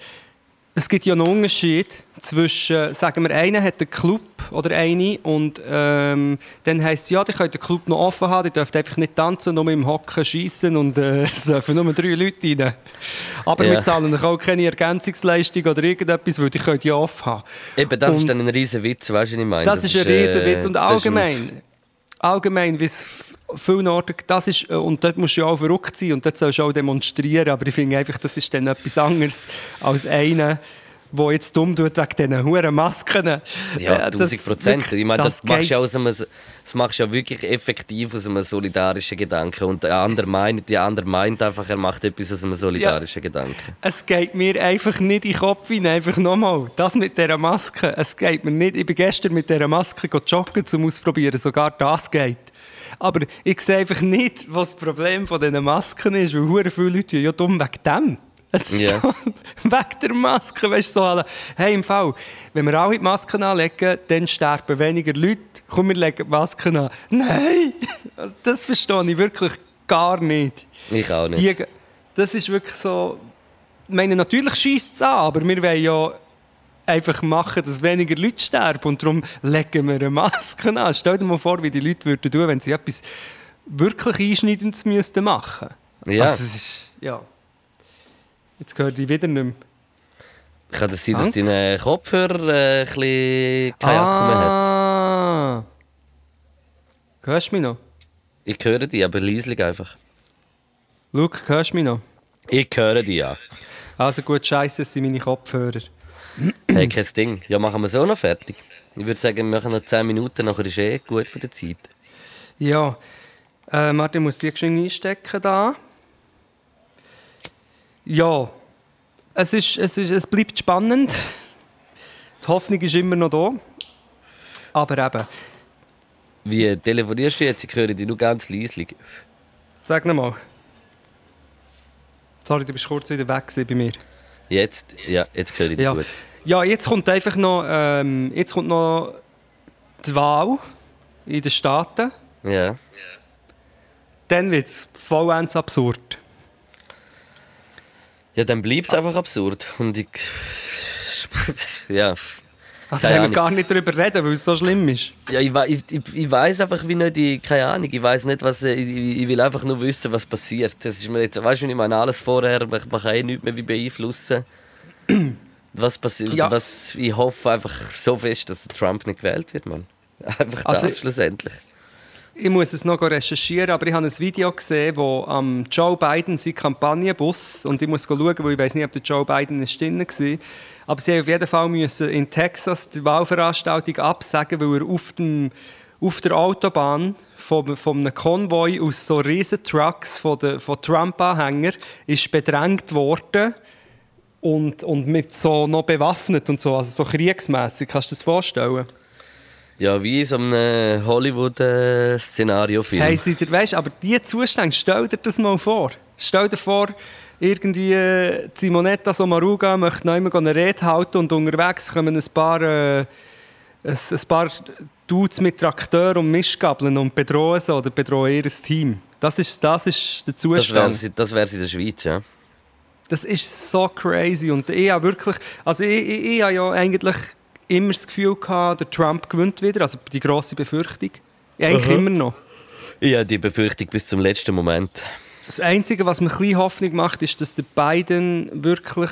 Es gibt ja einen Unterschied zwischen, sagen wir, einer hat einen Club oder eine und ähm, dann heisst es, ja, die könnt den Club noch offen haben, die dürft einfach nicht tanzen, nur im Hocken schiessen und äh, es dürfen nur drei Leute rein. Aber Ja. wir zahlen auch keine Ergänzungsleistung oder irgendetwas, weil die könnt ja offen haben. Eben, das ist Und- dann ein riesen Witz, weißt du, was ich meine? Das, ist ein äh, Riesenwitz. Und das ist ein- allgemein, allgemein wie es vielen Orten, das ist, äh, und dort musst du ja auch verrückt sein und dort sollst du auch demonstrieren, aber ich finde einfach, das ist dann etwas anderes als einer, der jetzt dumm tut wegen diesen hohen Masken. Ja, Äh, 1000 Prozent. Ich meine, das, das machst du ja aus einem, das machst du ja wirklich effektiv aus einem solidarischen Gedanken. Und der andere meint, die andere meint einfach, er macht etwas aus einem solidarischen Gedanken. Es geht mir einfach nicht in den Kopf hinein. Einfach nochmal. Das mit dieser Maske. Es geht mir nicht. Ich bin gestern mit dieser Maske joggen, zum Ausprobieren. Sogar das geht. Aber ich sehe einfach nicht, was das Problem von diesen Masken ist. Weil viele Leute ja dumm wegen dem. Ja. so, wegen der Maske. Weißt du, so alle, hey, im Fall, wenn wir alle die Masken anlegen, dann sterben weniger Leute. Komm, wir legen die Masken an. Nein! Das verstehe ich wirklich gar nicht. Ich auch nicht. Die, das ist wirklich so. Ich meine, natürlich schießt es an, aber wir wollen ja einfach machen, dass weniger Leute sterben. Und darum legen wir eine Maske an. Stell dir mal vor, wie die Leute würden tun, wenn sie etwas wirklich Einschneidendes müssten machen Ja. Also, es ist, ja. Jetzt gehört ich wieder nicht mehr. Kann das sein, dass dein Kopfhörer äh, ein bisschen keinen Akku mehr hat? ah. Hörst du mich noch? Ich höre dich, aber leislich einfach. Luke, hörst du mich noch? Ich höre dich, ja. Also gut, scheiße, es sind meine Kopfhörer. Hey, kein Ding. Ja, machen wir so noch fertig. Ich würde sagen, wir machen noch 10 Minuten, nachher ist eh gut für die Zeit. Ja, äh, Martin muss die geschwind einstecken da. Ja, es, ist, es, ist, es bleibt spannend. Die Hoffnung ist immer noch da. Aber eben, Wie telefonierst du jetzt? Ich höre dich nur ganz leislich. sag noch mal. Sorry, du bist kurz wieder weg bei mir. Jetzt, ja, jetzt höre ich dich Ja. gut. ja, jetzt kommt einfach noch, ähm, jetzt kommt noch die Wahl in den Staaten. Ja. Dann wird es vollends absurd. Ja, dann bleibt es einfach absurd. Und ich. ja. Also Keine wir gar nicht darüber reden, weil es so schlimm ist. Ja, ich, ich, ich, ich weiß einfach wie nicht, ich, keine Ahnung, ich weiß nicht, was, äh, ich, ich will einfach nur wissen, was passiert. Das ist mir jetzt, weißt du, ich meine, alles vorher, man, man kann eh nichts mehr wie beeinflussen. Was passiert, Ja. was, ich hoffe einfach so fest, dass Trump nicht gewählt wird, Mann. Einfach Also- das schlussendlich. Ich muss es noch recherchieren, aber ich habe ein Video gesehen, wo am Joe Biden sein Kampagnenbus und ich muss schauen, weil ich weiß nicht, ob der Joe Biden ist drin war. Aber sie auf jeden Fall müssen in Texas die Wahlveranstaltung absagen, weil er auf, dem, auf der Autobahn von, von einem Konvoi aus so riesen Trucks von, der, von Trump-Anhängern ist bedrängt worden und, und mit so noch bewaffnet und so, also so kriegsmässig. Kannst du dir das vorstellen? Ja, wie in so einem Hollywood-Szenario-Film. Hey, seid weißt, aber diese Zustände, stell dir das mal vor. Stell dir vor, irgendwie äh, Simonetta Sommaruga möchte noch immer eine Rede halten und unterwegs kommen ein paar, äh, ein, ein paar Dudes mit Traktor und Mischgabeln und bedrohen sie oder bedrohen ihr Team. Das ist, das ist der das wäre Zustand. das wär's in der Schweiz, ja. Das ist so crazy. Und ich habe wirklich, also ich, ich, ich habe ja eigentlich immer das Gefühl gehabt, der Trump gewinnt wieder, also die grosse Befürchtung. Eigentlich immer noch. Ich habe die Befürchtung bis zum letzten Moment. Das Einzige, was mir ein bisschen Hoffnung macht, ist, dass die beiden wirklich,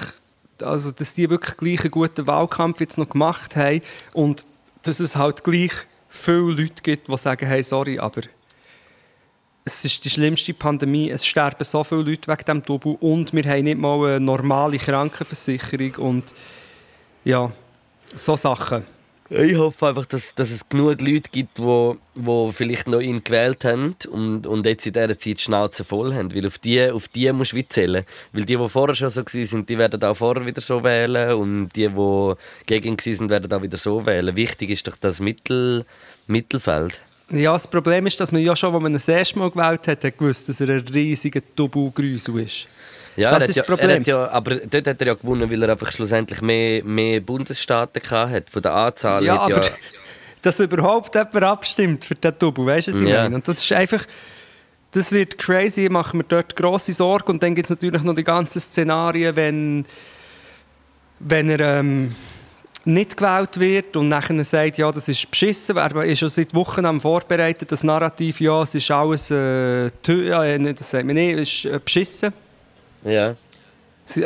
also dass die wirklich gleich einen guten Wahlkampf jetzt noch gemacht haben und dass es halt gleich viele Leute gibt, die sagen, hey, sorry, aber es ist die schlimmste Pandemie, es sterben so viele Leute wegen dem Double und wir haben nicht mal eine normale Krankenversicherung und ja, so Sachen. Ich hoffe einfach, dass, dass es genug Leute gibt, die wo, wo vielleicht noch ihn gewählt haben und, und jetzt in dieser Zeit die Schnauze voll haben. Weil auf die, auf die musst du wie zählen. Weil die, die vorher schon so waren, die werden auch vorher wieder so wählen und die, die gegen ihn waren, werden auch wieder so wählen. Wichtig ist doch das Mittel, Mittelfeld. Ja, das Problem ist, dass man ja schon, als man das erste Mal gewählt hat, hat gewusst, dass er ein riesiger Double-Grüsel ist. Ja, das ist das ja, er Problem. ja, aber dort hat er ja gewonnen, weil er einfach schlussendlich mehr, mehr Bundesstaaten gehabt hat. Von der Anzahl Ja, aber dass überhaupt jemand abstimmt für den Double, weißt du, was ich Ja. meine? Und das ist einfach, das wird crazy, ich mache mir dort grosse Sorgen. Und dann gibt es natürlich noch die ganzen Szenarien, wenn, wenn er ähm, nicht gewählt wird und nachher sagt, ja, das ist beschissen. Er ist schon seit Wochen am Vorbereiten, das Narrativ, ja, es ist alles, äh, ja, äh, das sagt man nicht, es ist äh, beschissen. Ja.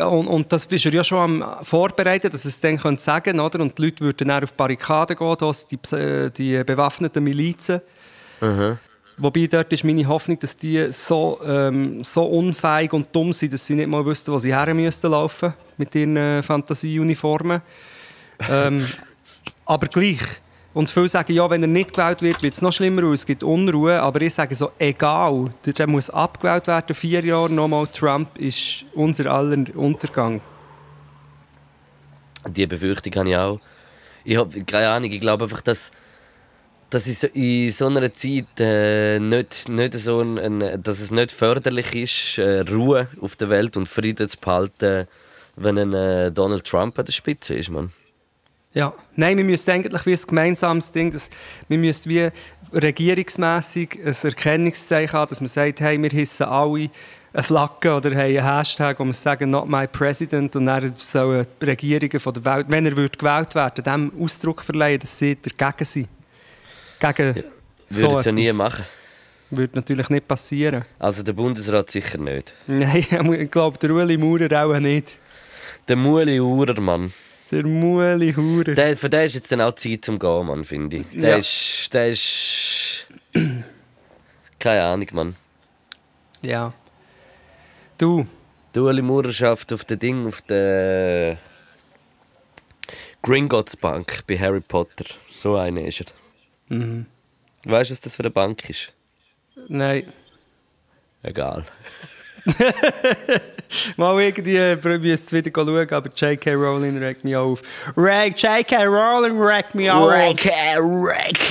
Und, und das ist er ja schon am Vorbereiten, dass es dann können sagen oder? Und die Leute würden dann auf die Barrikaden gehen, das, die, die bewaffneten Milizen. Wobei dort ist meine Hoffnung, dass die so, ähm, so unfähig und dumm sind, dass sie nicht mal wüssten, wo sie her müssten laufen mit ihren äh, Fantasieuniformen. ähm, aber gleich. Und viele sagen, ja, wenn er nicht gewählt wird, wird es noch schlimmer, weil es gibt Unruhe. Aber ich sage so, egal, der, muss abgewählt werden, vier Jahre nochmal Trump ist unser aller Untergang. Die Befürchtung habe ich auch. Ich habe keine Ahnung, ich glaube einfach, dass, dass in so- in so einer Zeit äh, nicht, nicht so ein, dass es nicht förderlich ist, äh, Ruhe auf der Welt und Frieden zu behalten, wenn ein äh, Donald Trump an der Spitze ist, man. Ja, nein, wir müssen eigentlich wie ein gemeinsames Ding, dass wir müssen wie regierungsmässig ein Erkennungszeichen haben, dass man sagt, hey, wir hissen alle eine Flagge oder haben einen Hashtag, wo wir sagen, not my president und dann sollen die Regierungen von der Welt, wenn er wird gewählt werden, dem Ausdruck verleihen, dass sie dagegen sind. Gegen Würde es ja nie machen. Würde natürlich nicht passieren. Also der Bundesrat sicher nicht. Nein, ich glaube, der Ueli Maurer auch nicht. Der Muli Urer, Mann. Der Mueli Hure. Der, für den ist jetzt dann auch Zeit zum Gehen, Mann, finde ich. Der Ja. ist... Der ist... Keine Ahnung, Mann. Ja. Du, Die Ueli Maurer schafft auf dem Ding, auf der Gringotts Bank bei Harry Potter. So eine ist er. Mhm. Weißt du, was das für eine Bank ist? nein. Egal. Mal irgendwie äh, müsst ihr wieder schauen, aber J.K. Rowling regt mich auf. Reg, J.K. Rowling regt mich auf.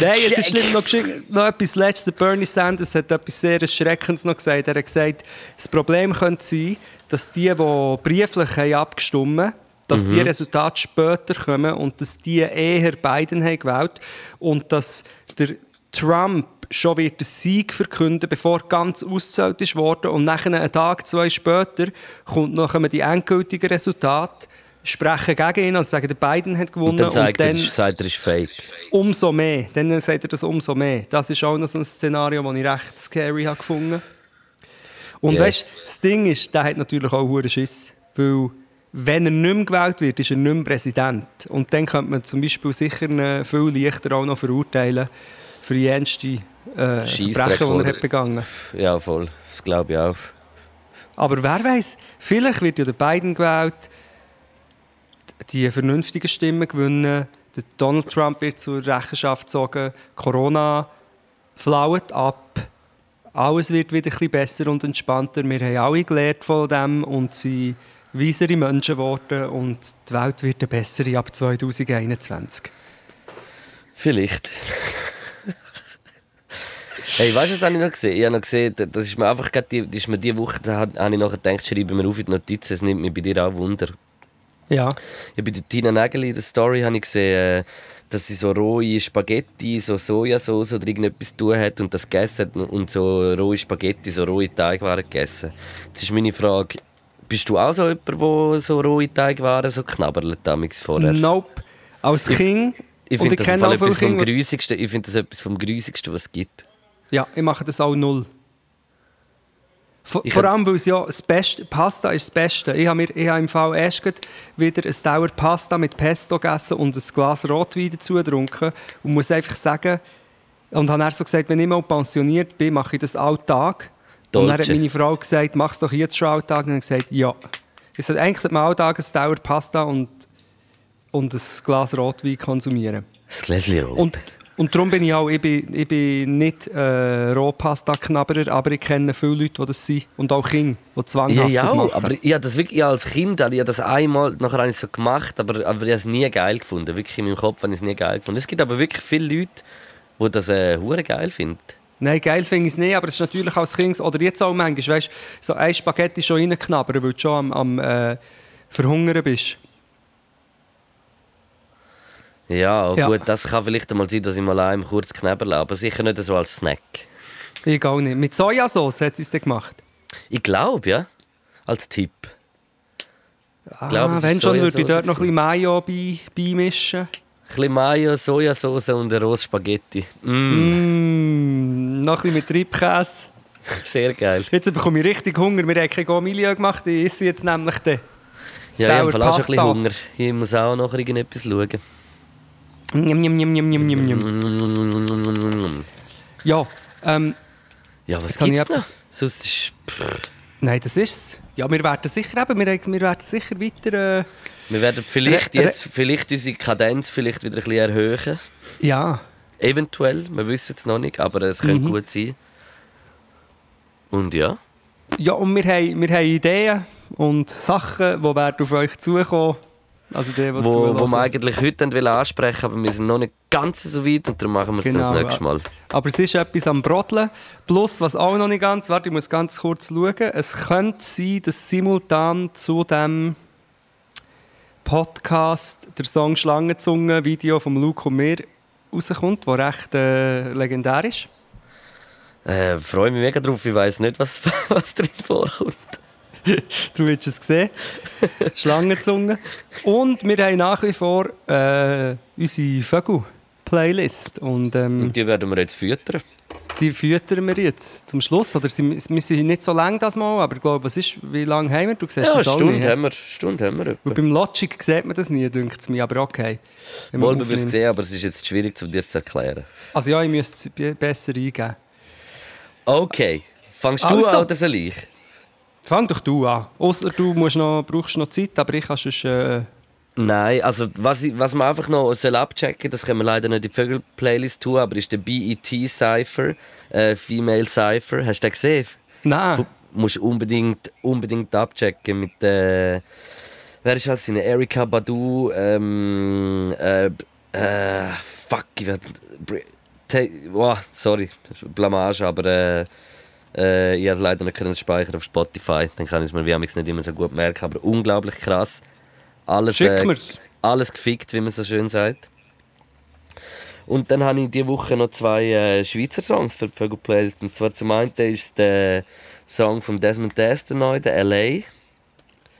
Nein, es ist schlimm, noch, noch etwas Letztes. Bernie Sanders hat etwas sehr Erschreckendes noch gesagt. Er hat gesagt, das Problem könnte sein, dass die, die brieflich haben abgestimmt haben, dass die Resultate später kommen und dass die eher Biden haben gewählt und dass der Trump schon wird den Sieg verkünden, bevor ganz ausgezählt ist worden und nachher einen Tag, zwei später kommt noch die endgültigen Resultate, sprechen gegen ihn, also sagen, der Biden hat gewonnen Und dann sagt und er, dann ist- sagt er, ist fake. umso mehr. Dann sagt er das umso mehr. Das ist auch noch so ein Szenario, das ich recht scary habe gefunden Und Yes. weißt das Ding ist, der hat natürlich auch hohen Schiss. Weil, wenn er nicht mehr gewählt wird, ist er nicht mehr Präsident. Und dann könnte man zum Beispiel sicher ihn viel leichter auch noch verurteilen für die ernste äh, Verbrechen, die er hat begangen Ja, voll. Das glaube ich auch. Aber wer weiß, vielleicht wird ja der Biden gewählt, die vernünftigen Stimmen gewinnen, der Donald Trump wird zur Rechenschaft gezogen, Corona flaut ab, alles wird wieder ein bisschen besser und entspannter. Wir haben alle gelernt von dem und sind weisere Menschen geworden und die Welt wird eine bessere ab 2021. Vielleicht. hey, weißt du, was habe ich noch gesehen? Ich habe noch gesehen, das ist mir einfach gerade die, das ist mir diese Woche, da habe ich nachher gedacht, schreibe mir auf in die Notizen, es nimmt mich bei dir auch Wunder. Ja. Ja, bei der Tina Nägeli in der Story habe ich gesehen, äh, dass sie so rohe Spaghetti, so Sojasauce oder irgendetwas zu tun hat und das gegessen hat und so rohe Spaghetti, so rohe Teigwaren gegessen. Jetzt ist meine Frage, bist du auch so jemand, der so rohe Teigwaren so knabbert damals vorher? Nope. Als Kind, Ich finde das, Fall etwas vom Grusigsten, ich finde das etwas vom Grusigsten, was es gibt. Ja, ich mache das auch null. Vor, vor allem, weil es ja das Beste, Pasta ist das Beste. Ich habe, mir, ich habe im Fall erst wieder ein Dauer Pasta mit Pesto gegessen und ein Glas Rotwein dazu getrunken und muss einfach sagen, und habe dann so gesagt, wenn ich mal pensioniert bin, mache ich das alltag. Und dann hat meine Frau gesagt, mach es doch jetzt schon alltag. Und dann gesagt, ja. Ich sagte, eigentlich sollte man alltag ein Dauer Pasta und, und ein Glas Rotwein konsumieren. Das Gläschen rot. Und, und darum bin ich auch, ich bin, ich bin nicht äh, Rohpasta-Knabberer, aber ich kenne viele Leute, die das sind. Und auch Kinder, die zwanghaft ja, das machen. aber ich habe das wirklich als Kind habe ich das einmal, nachher habe ich es so gemacht, aber, aber ich habe es nie geil gefunden. Wirklich in meinem Kopf habe ich es nie geil gefunden. Es gibt aber wirklich viele Leute, die das äh, hure geil finden. Nein, geil finde ich es nicht, aber es ist natürlich als Kind, oder jetzt auch manchmal, weißt du, so ein Spaghetti schon reinknabbern, weil du schon am, am äh, Verhungern bist. Ja, Ja. gut, das kann vielleicht einmal sein, dass ich mal einem kurz knäberle, aber sicher nicht so als Snack. Ich auch nicht. Mit Sojasauce hat sie es gemacht. Ich glaube, ja. Als Tipp. Ah, glaube, wenn schon, würde ich dort noch ein bisschen Mayo bei, beimischen. Ein bisschen Mayo, Sojasauce und ein rohes Spaghetti. Mm, Mm, noch ein bisschen mit Triebkäse. sehr geil. Jetzt bekomme ich richtig Hunger. Wir haben kein Gomilio gemacht, ich esse jetzt nämlich den. Ja, ich habe auch schon ein bisschen. Hunger. Ich muss auch noch irgendetwas schauen. Njam, njam, njam, njam, njam, njam, njam. Ja, ähm, Ja, was habe ich gibt's noch? Sonst ist... Nein, das ist es. Ja, wir werden sicher eben, wir, wir werden sicher weiter... Äh, wir werden vielleicht jetzt vielleicht unsere Kadenz vielleicht wieder ein bisschen erhöhen. ja, Eventuell, wir wissen es noch nicht, aber es könnte Mhm. gut sein. Und ja, Ja, und wir haben, wir haben Ideen und Sachen, die werden auf euch zukommen. Also die, die wo, wo wir eigentlich heute wollen ansprechen aber wir sind noch nicht ganz so weit und darum machen wir es Genau, das nächste Mal. Aber es ist etwas am Brodeln. Plus, was auch noch nicht ganz... Warte, ich muss ganz kurz schauen. Es könnte sein, dass simultan zu dem Podcast der Song Schlangenzunge Video vom Luke und mir rauskommt, der recht äh, legendär ist. Äh, freue mich mega drauf, ich weiß nicht, was, was drin vorkommt. Du hast es gesehen. Schlangenzunge. Und wir haben nach wie vor äh, unsere Vögel-Playlist. Und ähm, Und die werden wir jetzt füttern. die füttern wir jetzt zum Schluss. Oder sie, wir sind nicht so lang das Mal, aber ich glaube, was ist, wie lange haben wir? Du siehst Ja, eine das Stunde nicht. haben wir. Stunde haben wir. Und beim Logic sieht man das nie, denkt es mir. Aber okay. Wohl, wir aufnimmt. sehen, aber es ist jetzt schwierig, um dir zu erklären. Also ja, ich müsste es be- besser eingeben. Okay, fangst du Also. an oder soll ich? Fang doch du an. Außer du musst noch, brauchst noch Zeit, aber ich kann sonst... Äh, Nein, also was, ich, was man einfach noch soll abchecken das können wir leider nicht in die Vögel-Playlist tun, aber ist der BET Cypher, äh, Female Cypher. Hast du den gesehen? nein. Du musst unbedingt, unbedingt abchecken mit äh, wer ist das? Erika Badu, ähm, äh, äh, fuck, ich werd, Br- Te- oh, sorry, Blamage, aber äh, äh, ich habe leider nicht können speichern auf Spotify, dann kann ich es mir wie nicht immer so gut merken, aber unglaublich krass. Alles, äh, alles gefickt, wie man so schön sagt. Und dann habe ich diese Woche noch zwei äh, Schweizer Songs für die Vögel Playlist. Und zwar zum einen ist der Song von Desmond Dester neu, der L.A.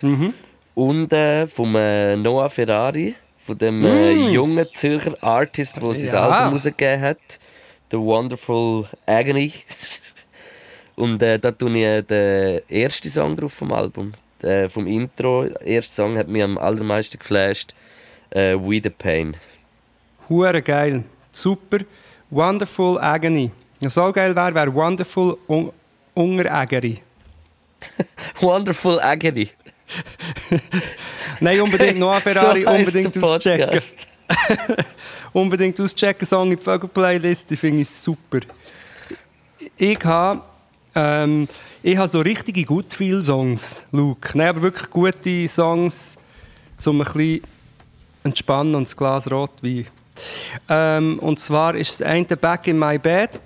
Mhm. Und äh, vom äh, Noah Ferrari, von dem äh, jungen Zürcher Artist, der sein Mm. Ja. Album rausgegeben hat. The Wonderful Agony. Und äh, da tue ich äh, den ersten Song drauf vom Album. Äh, vom Intro. Der erste Song hat mich am allermeisten geflasht. Äh, We the Pain. Hure geil. Super. Wonderful Agony. So geil wäre, wäre Wonderful Un Ungerägeri. Wonderful Agony. Nein, unbedingt Noah Ferrari, so unbedingt auschecken. Unbedingt auschecken, Song in die Vögel-Playlist, die finde ich super. Ich habe ähm, ich habe so richtige Good-Feel-Songs, Luke. Nein, aber wirklich gute Songs, um ein bisschen entspannen und das Glas Rotwein. Ähm, und zwar ist das eine «Back in my bed»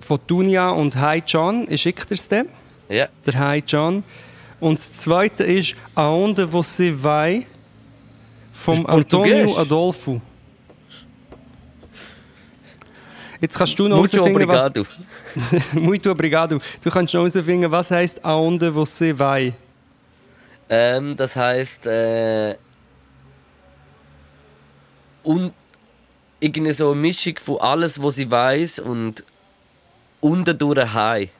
von Tunia und Hi John. Ich schicke dir es dem, Ja. der Hi John. Und das zweite ist «Aonde você vai» Ist Portugiesisch? Antonio Adolfo. Jetzt kannst du noch Mucho herausfinden, was... obrigado. Muito obrigado. Du kannst noch herausfinden, was heisst «Aonde você vai». Ähm, das heisst, äh, und irgendwie so eine Mischung von alles, was sie weiß und unten durch High.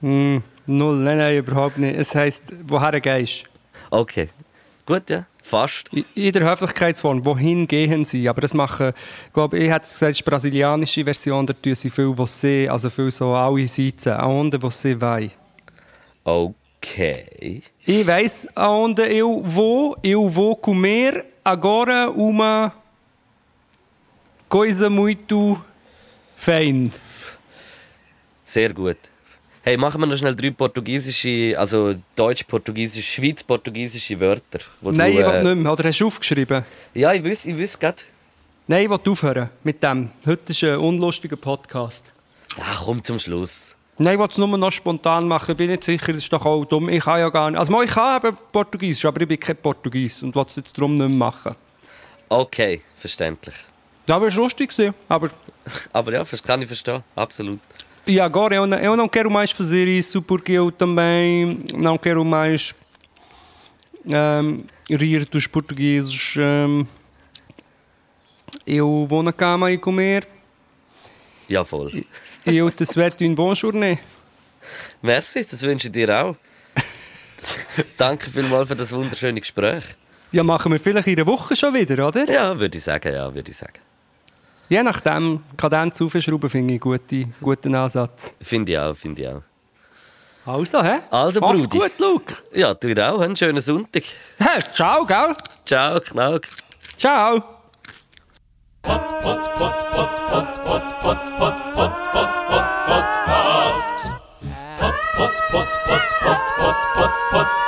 Hm, null, nein, nein, überhaupt nicht. Es heisst «Woher gehst Okay, gut, ja, fast. In der Höflichkeitsform, wohin gehen sie? Aber das machen, glaube ich, hätte gesagt, die brasilianische Version, da tun sie viel «você», also viel so alle Seiten. «Aonde você vai». Okay. Ich weiss aonde eu vou, eu vou comer agora uma coisa muito fein. Sehr gut. Hey, machen wir noch schnell drei portugiesische, also deutsch-portugiesische, schweiz-portugiesische Wörter. Nein, du, ich will äh, nicht mehr. Oder hast du aufgeschrieben? Ja, ich wüsste, ich wüsste gerade. Nein, ich will aufhören mit dem. Heute ist ein unlustiger Podcast. Ach, komm zum Schluss. Nein, ich wollte es nur noch spontan machen. Ich bin nicht sicher, das ist doch auch dumm. Ich kann ja gar nicht. Also, ich kann eben Portugiesisch, aber ich bin kein Portugies und wollte es jetzt darum nicht mehr machen. Okay, verständlich. Ja, aber es war lustig. Aber Aber ja, das kann ich verstehen. Absolut. E agora eu, não- eu não quero mais fazer isso porque eu também não quero mais ahm, rir dos portugueses. Ahm, eu vou na cama e comer. Ja, voll. E eu te souhaite une bonne journée. Merci, das wünsche ich dir auch. Danke vielmals für das wunderschöne Gespräch. Ja, machen wir vielleicht in der Woche schon wieder, oder? Ja, würde ich sagen, ja, würde ich sagen. Je nachdem, Kadenz aufschrauben finde ich einen guten Ansatz. Finde ich auch, finde ich auch. Also, hä? Also, Mach's Brudi. gut, Luke. Ja, du auch. Einen schönen Sonntag. Hey, ciao, gell? Ciao, Knack. Ciao.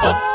Podcast.